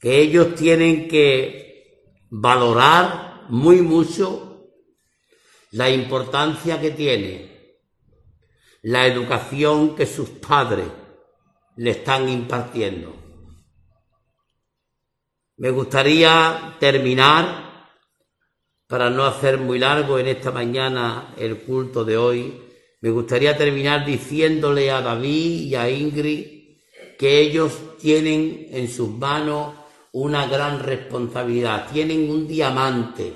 Que ellos tienen que valorar muy mucho la importancia que tiene la educación que sus padres le están impartiendo me gustaría terminar, para no hacer muy largo en esta mañana el culto de hoy, me gustaría terminar diciéndole a David y a Ingrid que ellos tienen en sus manos una gran responsabilidad. Tienen un diamante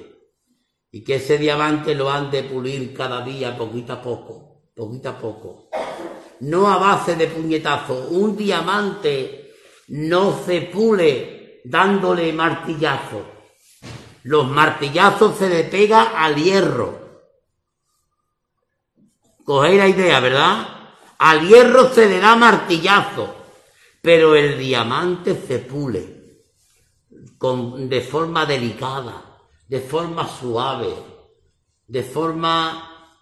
y que ese diamante lo han de pulir cada día poquito a poco, poquito a poco. No a base de puñetazo. Un diamante no se pule dándole martillazo. Los martillazos se le pega al hierro. Cogéis la idea, ¿verdad? Al hierro se le da martillazo, pero el diamante se pule con, de forma delicada, de forma suave, de forma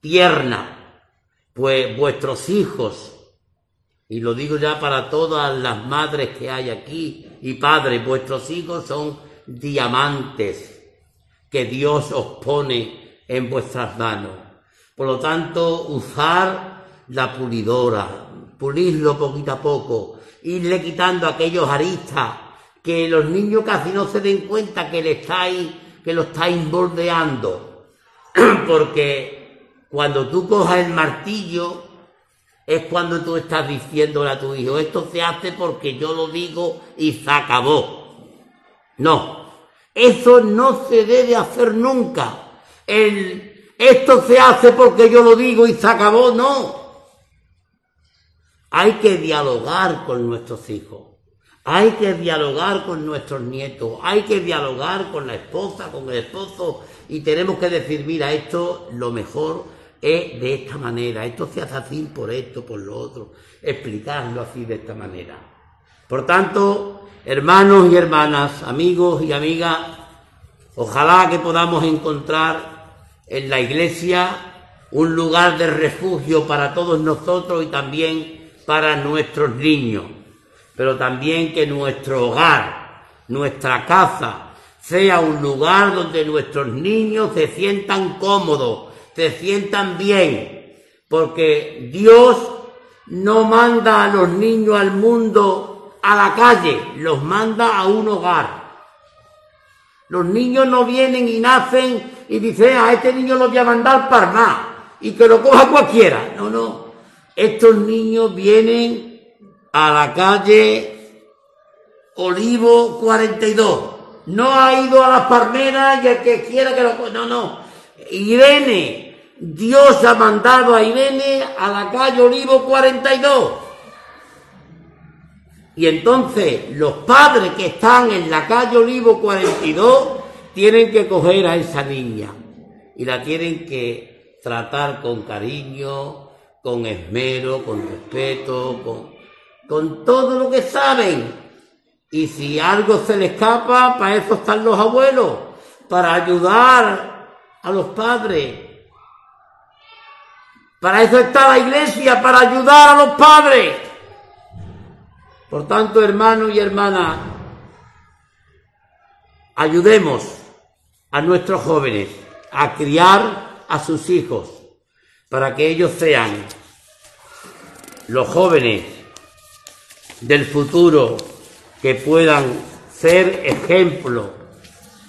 tierna. Pues vuestros hijos, y lo digo ya para todas las madres que hay aquí y padres, vuestros hijos son diamantes que Dios os pone en vuestras manos. Por lo tanto, usar la pulidora, pulirlo poquito a poco, irle quitando aquellos aristas que los niños casi no se den cuenta que le estáis, que lo estáis bordeando. Porque cuando tú cojas el martillo, es cuando tú estás diciéndole a tu hijo, esto se hace porque yo lo digo y se acabó. No, eso no se debe hacer nunca. El esto se hace porque yo lo digo y se acabó, no. Hay que dialogar con nuestros hijos, hay que dialogar con nuestros nietos, hay que dialogar con la esposa, con el esposo. Y tenemos que decir, mira, esto lo mejor es de esta manera, esto se hace así por esto, por lo otro, explicarlo así de esta manera. Por tanto, hermanos y hermanas, amigos y amigas, ojalá que podamos encontrar en la iglesia un lugar de refugio para todos nosotros y también para nuestros niños, pero también que nuestro hogar, nuestra casa, sea un lugar donde nuestros niños se sientan cómodos, se sientan bien, porque Dios no manda a los niños al mundo a la calle, los manda a un hogar. Los niños no vienen y nacen y dice, a este niño lo voy a mandar para más y que lo coja cualquiera. No, no. Estos niños vienen a la calle Olivo 42. No ha ido a las palmeras y el que quiera que lo coja. No, no. Irene, Dios ha mandado a Irene a la calle Olivo 42. Y entonces los padres que están en la calle Olivo 42 tienen que coger a esa niña y la tienen que tratar con cariño, con esmero, con respeto, con, con todo lo que saben. Y si algo se le escapa, para eso están los abuelos, para ayudar a los padres. Para eso está la iglesia, para ayudar a los padres. Por tanto, hermanos y hermanas, ayudemos a nuestros jóvenes a criar a sus hijos para que ellos sean los jóvenes del futuro que puedan ser ejemplo,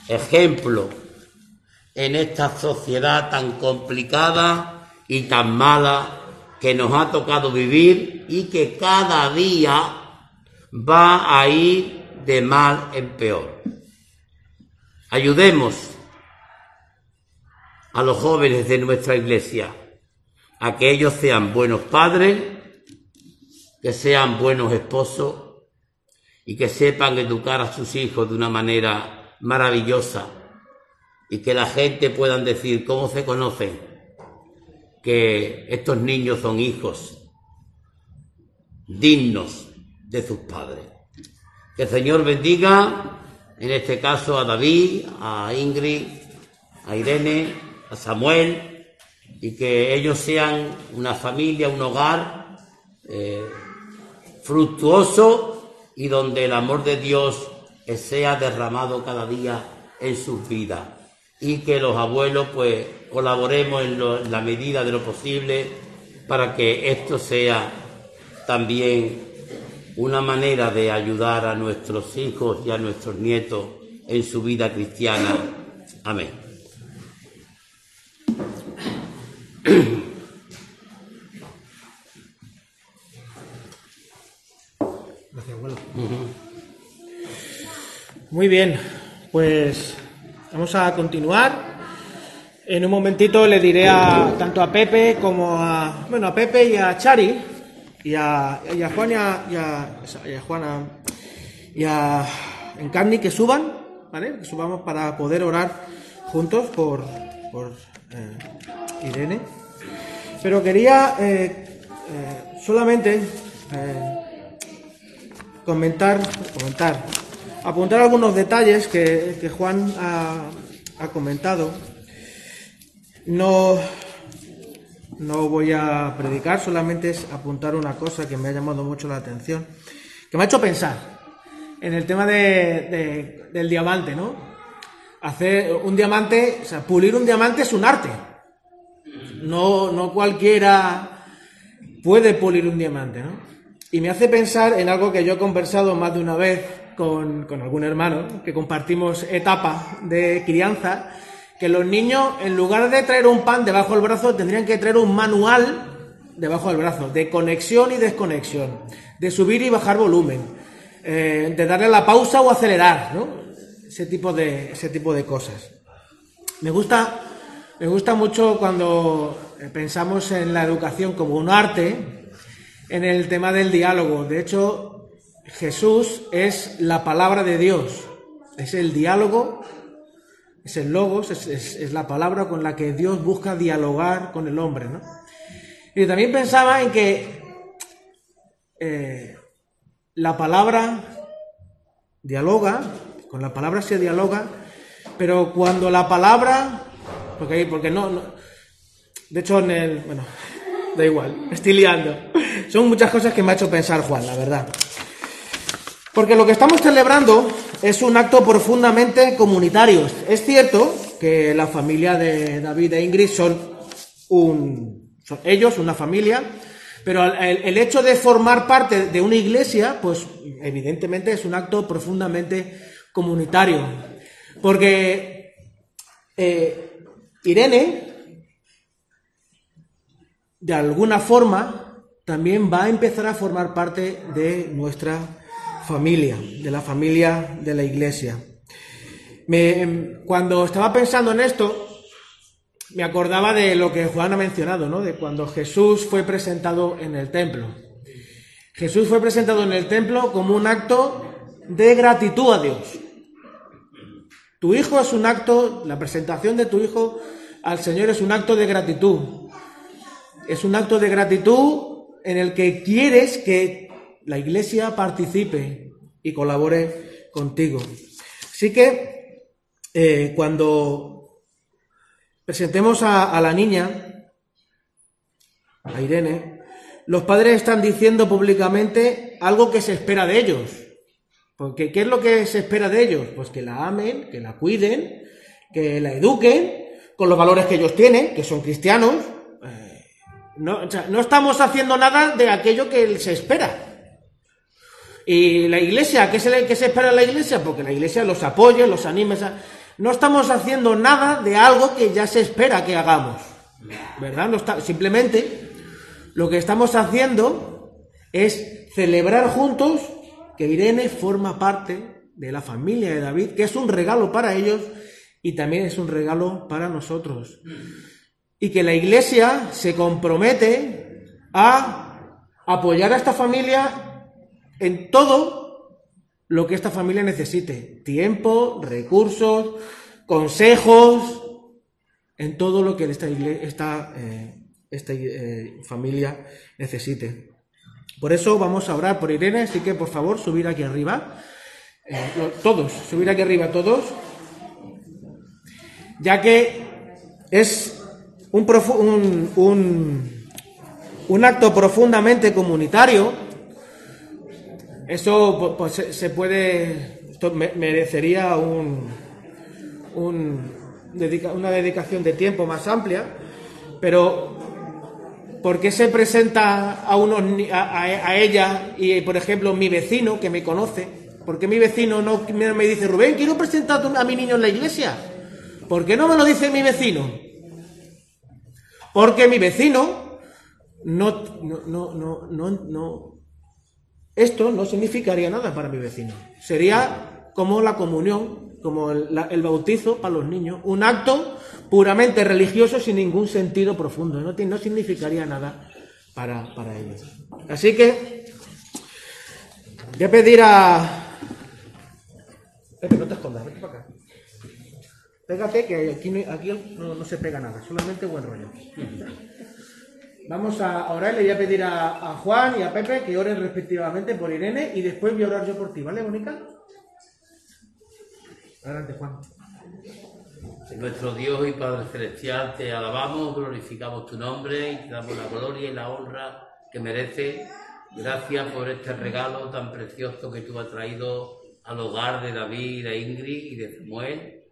ejemplo en esta sociedad tan complicada y tan mala que nos ha tocado vivir y que cada día va a ir de mal en peor. Ayudemos a los jóvenes de nuestra iglesia a que ellos sean buenos padres, que sean buenos esposos y que sepan educar a sus hijos de una manera maravillosa y que la gente puedan decir cómo se conocen que estos niños son hijos dignos de sus padres. Que el Señor bendiga, en este caso a David, a Ingrid, a Irene, a Samuel y que ellos sean una familia, un hogar eh, fructuoso y donde el amor de Dios sea derramado cada día en sus vidas y que los abuelos pues colaboremos en, la medida de lo posible para que esto sea también una manera de ayudar a nuestros hijos y a nuestros nietos en su vida cristiana. Amén. Gracias, abuelo. Muy bien, pues vamos a continuar. En un momentito le diré a, tanto a Pepe como a, bueno, a Pepe y a Chari y a, y a Juan y a, y a- y a Juana y a Encarni que suban, ¿vale? Que subamos para poder orar juntos por, por eh, Irene. Pero quería eh, eh, solamente comentar, comentar, apuntar algunos detalles que, que Juan ha, ha comentado. No, no voy a predicar, solamente es apuntar una cosa que me ha llamado mucho la atención, que me ha hecho pensar en el tema de, de- del diamante, ¿no? Hacer un diamante, o sea, pulir un diamante es un arte. No, no cualquiera puede pulir un diamante, ¿no? Y me hace pensar en algo que yo he conversado más de una vez con, con algún hermano, que compartimos etapa de crianza, que los niños, en lugar de traer un pan debajo del brazo, tendrían que traer un manual debajo del brazo, de conexión y desconexión, de subir y bajar volumen, eh, de darle la pausa o acelerar, ¿no? Ese tipo de, ese tipo de cosas. Me gusta, me gusta mucho cuando eh, pensamos en la educación como un arte, en el tema del diálogo. De hecho, Jesús es la palabra de Dios, es el diálogo, es el logos, es, es- la palabra con la que Dios busca dialogar con el hombre, ¿no? Y también pensaba en que eh, la palabra dialoga, con la palabra se dialoga, pero cuando la palabra, porque, porque no, no- de hecho en el, bueno, da igual, estoy liando. Son muchas cosas que me ha hecho pensar Juan, la verdad. Porque lo que estamos celebrando es un acto profundamente comunitario. Es cierto que la familia de David e Ingrid son un, son ellos, una familia, pero el, hecho de formar parte de una iglesia, pues evidentemente es un acto profundamente comunitario. Porque eh, Irene, de alguna forma, también va a empezar a formar parte de nuestra familia, de la familia de la iglesia. Em, cuando estaba pensando en esto, me acordaba de lo que Juan ha mencionado, ¿no? De cuando Jesús fue presentado en el templo. Jesús fue presentado en el templo como un acto de gratitud a Dios. Tu hijo es un acto, la presentación de tu hijo al Señor es un acto de gratitud. Es un acto de gratitud en el que quieres que la iglesia participe y colabore contigo. Así que eh, cuando presentemos a, la niña, a Irene, los padres están diciendo públicamente algo que se espera de ellos. Porque ¿qué es lo que se espera de ellos? Pues que la amen, que la cuiden, que la eduquen con los valores que ellos tienen, que son cristianos. Eh, no, no estamos haciendo nada de aquello que se espera. Y la iglesia, ¿qué se, qué se espera de la iglesia? Porque la iglesia los apoye, los anime. no estamos haciendo nada de algo que ya se espera que hagamos. ¿Verdad? No está, simplemente lo que estamos haciendo es celebrar juntos que Irene forma parte de la familia de David, que es un regalo para ellos y también es un regalo para nosotros. Y que la iglesia se compromete a apoyar a esta familia en todo lo que esta familia necesite. Tiempo, recursos, consejos, en todo lo que esta, esta, eh, esta eh, familia necesite. Por eso vamos a orar por Irene, así que por favor subir aquí arriba. Eh, todos, subir aquí arriba todos. Ya que es un, un- un acto profundamente comunitario. Eso pu- pues, se, puede, esto me- merecería un, una dedicación de tiempo más amplia, pero ¿por qué se presenta a, unos, a, ella y, por ejemplo, mi vecino que me conoce? ¿Por qué mi vecino no me dice, Rubén, quiero presentar a mi niño en la iglesia? ¿Por qué no me lo dice mi vecino? Porque mi vecino no, no, no, no, no, no- esto no significaría nada para mi vecino. Sería como la comunión, como el, bautizo para los niños, un acto puramente religioso sin ningún sentido profundo, no, no significaría nada para, para ellos. Así que voy a pedir a... Pepe, no te escondas, vete para acá. Pégate, que aquí, aquí no, no se pega nada, solamente buen rollo. Vamos a orar, le voy a pedir a, a Juan y a Pepe que oren respectivamente por Irene y después voy a orar yo por ti, ¿vale, Mónica? Adelante, Juan. Nuestro Dios y Padre Celestial, te alabamos, glorificamos tu nombre y te damos la gloria y la honra que merece. Gracias por este regalo tan precioso que tú has traído al hogar de David, de Ingrid y de Samuel.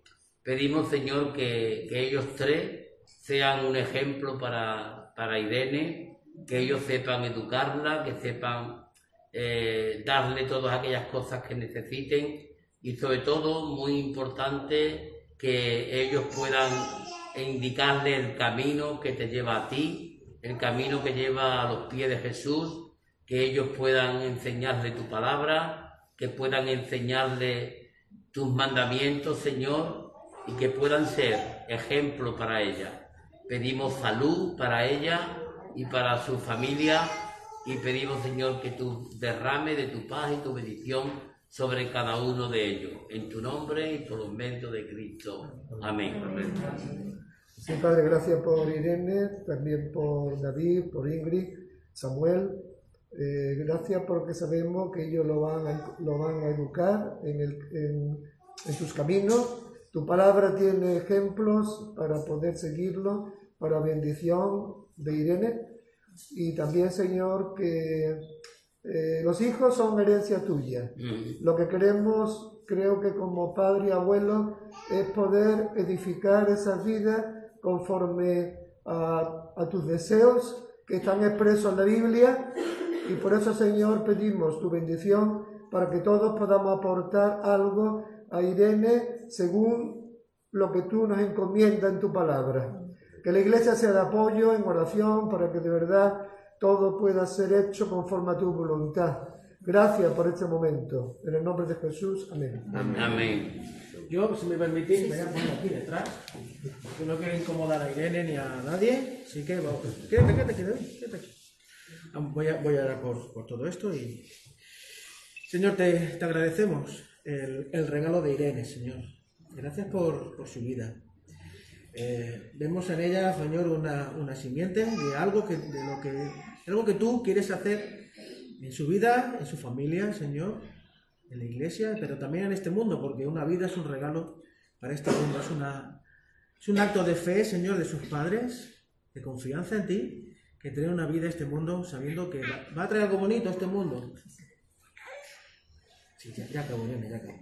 Pedimos, Señor, que, que ellos tres sean un ejemplo para, para Irene, que ellos sepan educarla, que sepan eh, darle todas aquellas cosas que necesiten y sobre todo, muy importante, que ellos puedan indicarle el camino que te lleva a ti, el camino que lleva a los pies de Jesús, que ellos puedan enseñarle tu palabra, que puedan enseñarle tus mandamientos, Señor, y que puedan ser ejemplo para ella. Pedimos salud para ella y para su familia y pedimos, Señor, que tú derrame de tu paz y tu bendición sobre cada uno de ellos. En tu nombre y por los medios de Cristo. Amén. Sí, Padre, gracias por Irene, también por David, por Ingrid, Samuel. Eh, gracias porque sabemos que ellos lo van a, lo van a educar en, el, en, en sus caminos. Tu palabra tiene ejemplos para poder seguirlo, para bendición de Irene. Y también, Señor, que eh, los hijos son herencia tuya. Mm. Lo que queremos, creo que como padre y abuelo, es poder edificar esas vidas conforme a, a tus deseos que están expresos en la Biblia. Y por eso, Señor, pedimos tu bendición para que todos podamos aportar algo a Irene según lo que tú nos encomiendas en tu palabra. Que la iglesia sea de apoyo en oración para que de verdad todo pueda ser hecho conforme a tu voluntad. Gracias por este momento. En el nombre de Jesús, amén. Amén. Yo, si me permitís, me voy a poner aquí detrás, porque no quiero incomodar a Irene ni a nadie, así que vamos. Quédate, quédate, quédate, quédate aquí. Voy a, voy a orar por, por todo esto y... Señor, te, te agradecemos el, el regalo de Irene, Señor. Gracias por, por su vida. Eh, vemos en ella, Señor, una, una simiente de algo que, de lo que, algo que tú quieres hacer en su vida, en su familia, Señor, en la iglesia, pero también en este mundo, porque una vida es un regalo para este mundo, es, una, es un acto de fe, Señor, de sus padres, de confianza en ti, que trae una vida este mundo sabiendo que va, va a traer algo bonito a este mundo. Sí, ya, ya acabo, ya acabo.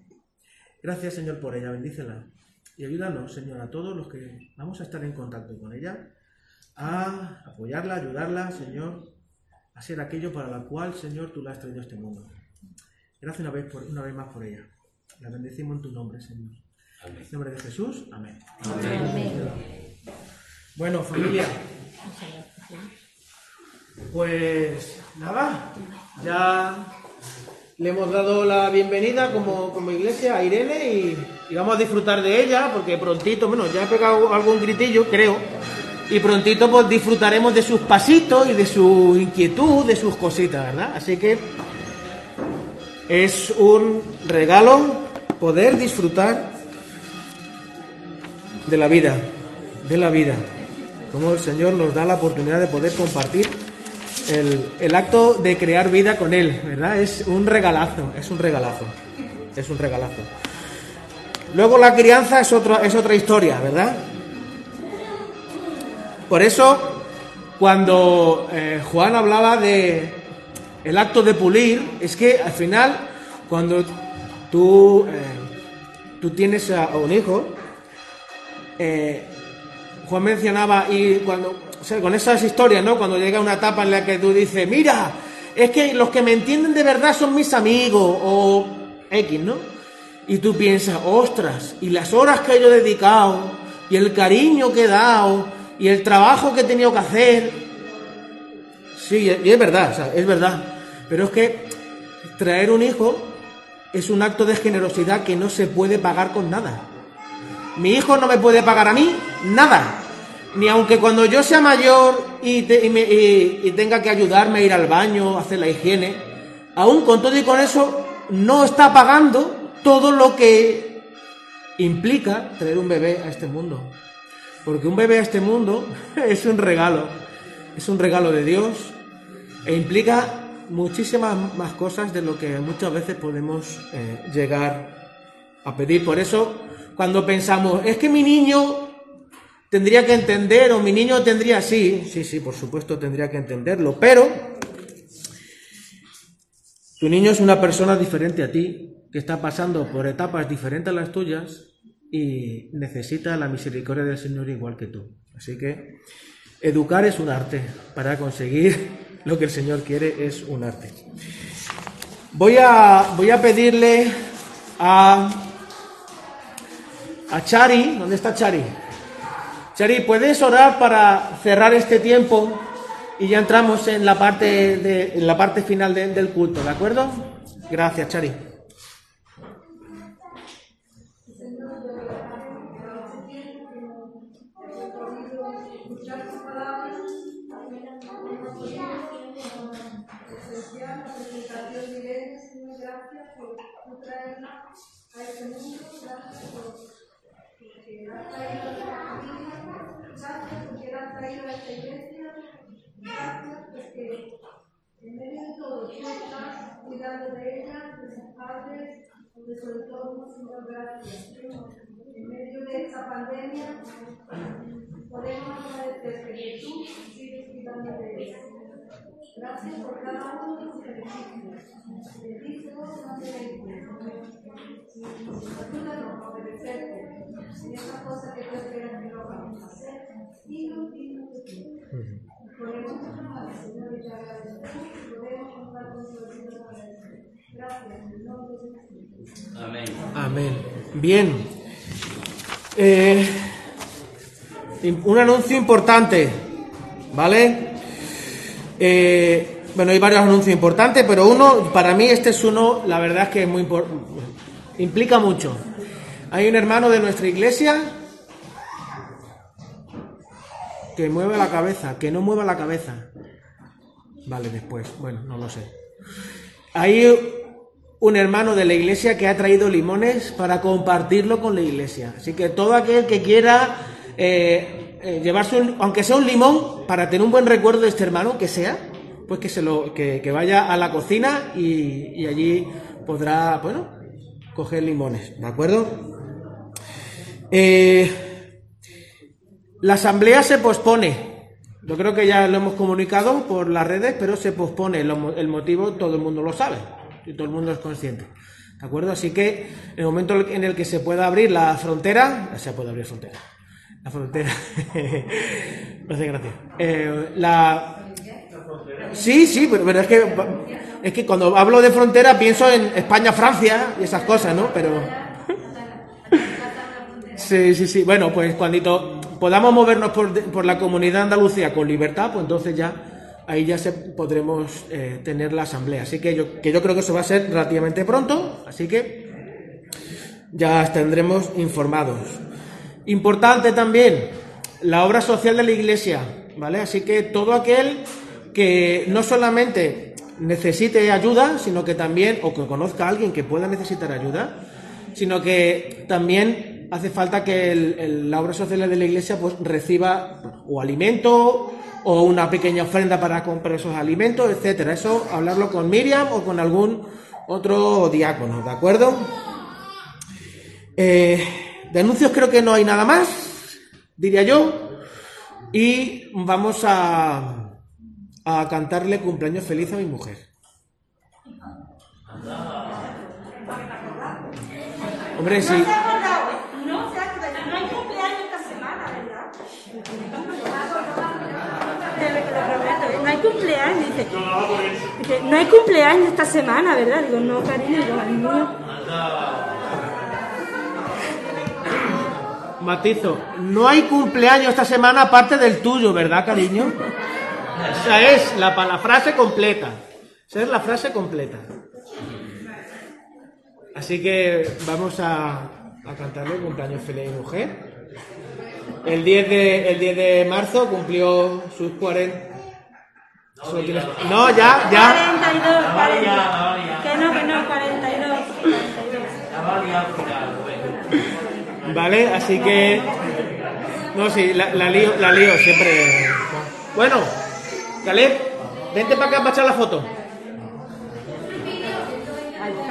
Gracias, Señor, por ella, bendícela. Y ayúdanos, Señor, a todos los que vamos a estar en contacto con ella, a apoyarla, ayudarla, Señor, a ser aquello para la cual, Señor, tú la has traído a este mundo. Gracias una vez, por, una vez más por ella. La bendecimos en tu nombre, Señor. En el nombre de Jesús, amén. Bueno, familia. Pues nada, ya le hemos dado la bienvenida como, como iglesia a Irene y, y vamos a disfrutar de ella porque prontito, bueno, ya he pegado algún gritillo, creo, y prontito pues disfrutaremos de sus pasitos y de su inquietud, de sus cositas, ¿verdad? Así que es un regalo poder disfrutar de la vida, de la vida, como el Señor nos da la oportunidad de poder compartir el, el, acto de crear vida con Él, ¿verdad? Es un regalazo, es un regalazo, es un regalazo. Luego la crianza es otra, es otra historia, ¿verdad? Por eso, cuando eh, Juan hablaba de el acto de pulir, es que al final, cuando tú, eh, tú tienes a un hijo, eh, Juan mencionaba y cuando o sea, con esas historias, ¿no? Cuando llega una etapa en la que tú dices, mira, es que los que me entienden de verdad son mis amigos o X, ¿no? Y tú piensas, ostras, y las horas que yo he dedicado, y el cariño que he dado, y el trabajo que he tenido que hacer. Sí, y es verdad, o sea, es verdad. Pero es que traer un hijo es un acto de generosidad que no se puede pagar con nada. Mi hijo no me puede pagar a mí nada. Ni aunque cuando yo sea mayor y, tenga que ayudarme a ir al baño, hacer la higiene, aún con todo y con eso, no está pagando todo lo que implica traer un bebé a este mundo. Porque un bebé a este mundo es un regalo, es un regalo de Dios e implica muchísimas más cosas de lo que muchas veces podemos eh, llegar a pedir. Por eso, cuando pensamos, es que mi niño tendría que entender o mi niño tendría, sí, sí, sí, por supuesto tendría que entenderlo, pero tu niño es una persona diferente a ti, que está pasando por etapas diferentes a las tuyas y necesita la misericordia del Señor igual que tú. Así que educar es un arte para conseguir lo que el Señor quiere es un arte. Voy a, voy a pedirle a, a Chari, ¿dónde está Chari? Chari, ¿puedes orar para cerrar este tiempo y ya entramos en la parte, de, la parte final del culto, ¿de acuerdo? Gracias, Chari. En medio de todo, tú estás cuidando de ella, de sus padres, de su entorno, Señor, gracias. En medio de esta pandemia, podemos agradecer que tú sigues cuidando de ella. Gracias por cada uno de tus beneficios. Bendícenos Ayúdanos a obedecerte en esta cosa que tú esperas que lo vamos a hacer. Y no de ti. Amén. Amén. Bien. Eh, un anuncio importante, ¿vale? Eh, bueno, hay varios anuncios importantes, pero uno, para mí este es uno, la verdad es que es muy implica mucho. Hay un hermano de nuestra iglesia que mueve la cabeza, que no mueva la cabeza. Vale, después, bueno, no lo sé. Hay un hermano de la iglesia que ha traído limones para compartirlo con la iglesia. Así que todo aquel que quiera eh, eh, llevarse, un, aunque sea un limón, para tener un buen recuerdo de este hermano, que sea, pues que se lo, que, vaya a la cocina y, allí podrá, bueno, coger limones, ¿de acuerdo? Eh, la asamblea se pospone. Yo creo que ya lo hemos comunicado por las redes, pero se pospone. El motivo todo el mundo lo sabe y todo el mundo es consciente. ¿De acuerdo? Así que en el momento en el que se pueda abrir la frontera, se puede abrir frontera. La frontera. Gracias, gracias. Eh, la... Sí, sí, pero, es que es que cuando hablo de frontera pienso en España, Francia y esas cosas, ¿no? Pero sí, sí, sí. Bueno, pues cuando podamos movernos por, la comunidad Andalucía con libertad, pues entonces ya ahí ya se, podremos eh, tener la asamblea. Así que yo, que yo creo que eso va a ser relativamente pronto, así que ya tendremos informados. Importante también la obra social de la Iglesia, ¿vale? Así que todo aquel que no solamente necesite ayuda, sino que también, o que conozca a alguien que pueda necesitar ayuda, sino que también hace falta que la obra social de la iglesia pues reciba o alimento o una pequeña ofrenda para comprar esos alimentos, etcétera. Eso hablarlo con Miriam o con algún otro diácono, ¿de acuerdo? Eh, de anuncios creo que no hay nada más, diría yo. Y vamos a, a cantarle cumpleaños feliz a mi mujer. Hombre, sí. no cumpleaños. Dice, no hay cumpleaños esta semana, ¿verdad? Digo, no, cariño, digo, al mío. Matizo, no hay cumpleaños esta semana aparte del tuyo, ¿verdad, cariño? Esa es la, la frase completa. Esa es la frase completa. Así que vamos a, a cantarle cumpleaños feliz mujer. El 10 de, el 10 de marzo cumplió sus 40. Solo tienes- No, ya, ya. 42, La valia, 40. la valia. Que no, que no, 42. 42. La valía final, bueno. Vale, así que. No, sí, la, la lío, la lío siempre. Bueno, Caleb, vente para acá para echar la foto.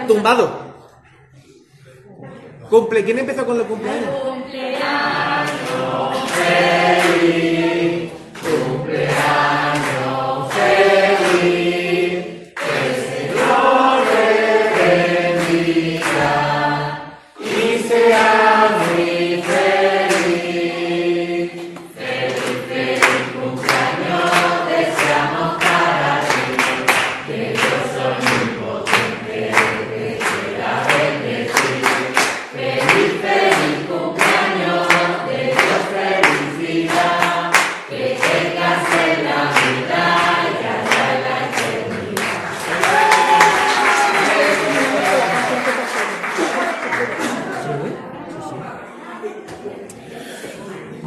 Tumbado. Cumple, ¿quién empezó con los cumpleaños?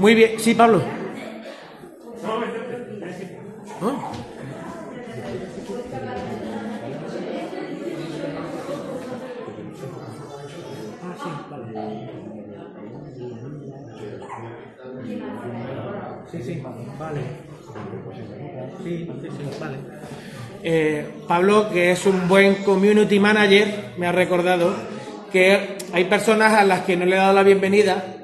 Muy bien, sí, Pablo. Sí. Sí, vale. Sí, vale. Eh, Pablo, que es un buen community manager, me ha recordado que hay personas a las que no le he dado la bienvenida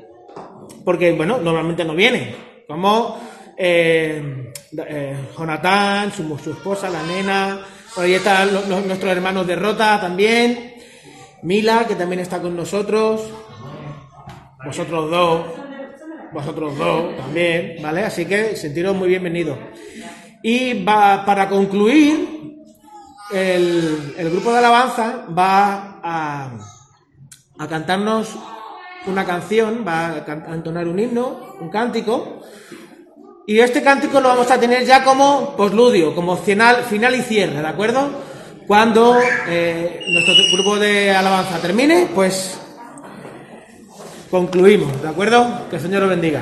porque, bueno, normalmente no vienen. Como eh, eh, Jonathan, su, su esposa, la nena, por ahí están lo- lo- nuestros hermanos de Rota también, Mila, que también está con nosotros, vosotros dos, vosotros dos también, ¿vale? Así que sentiros muy bienvenidos. Y va, para concluir, el, el grupo de alabanza va a, a cantarnos una canción, va a, entonar un himno, un cántico, y este cántico lo vamos a tener ya como posludio, como final, final y cierre, ¿de acuerdo? Cuando eh, nuestro grupo de alabanza termine, pues concluimos, ¿de acuerdo? Que el Señor os bendiga.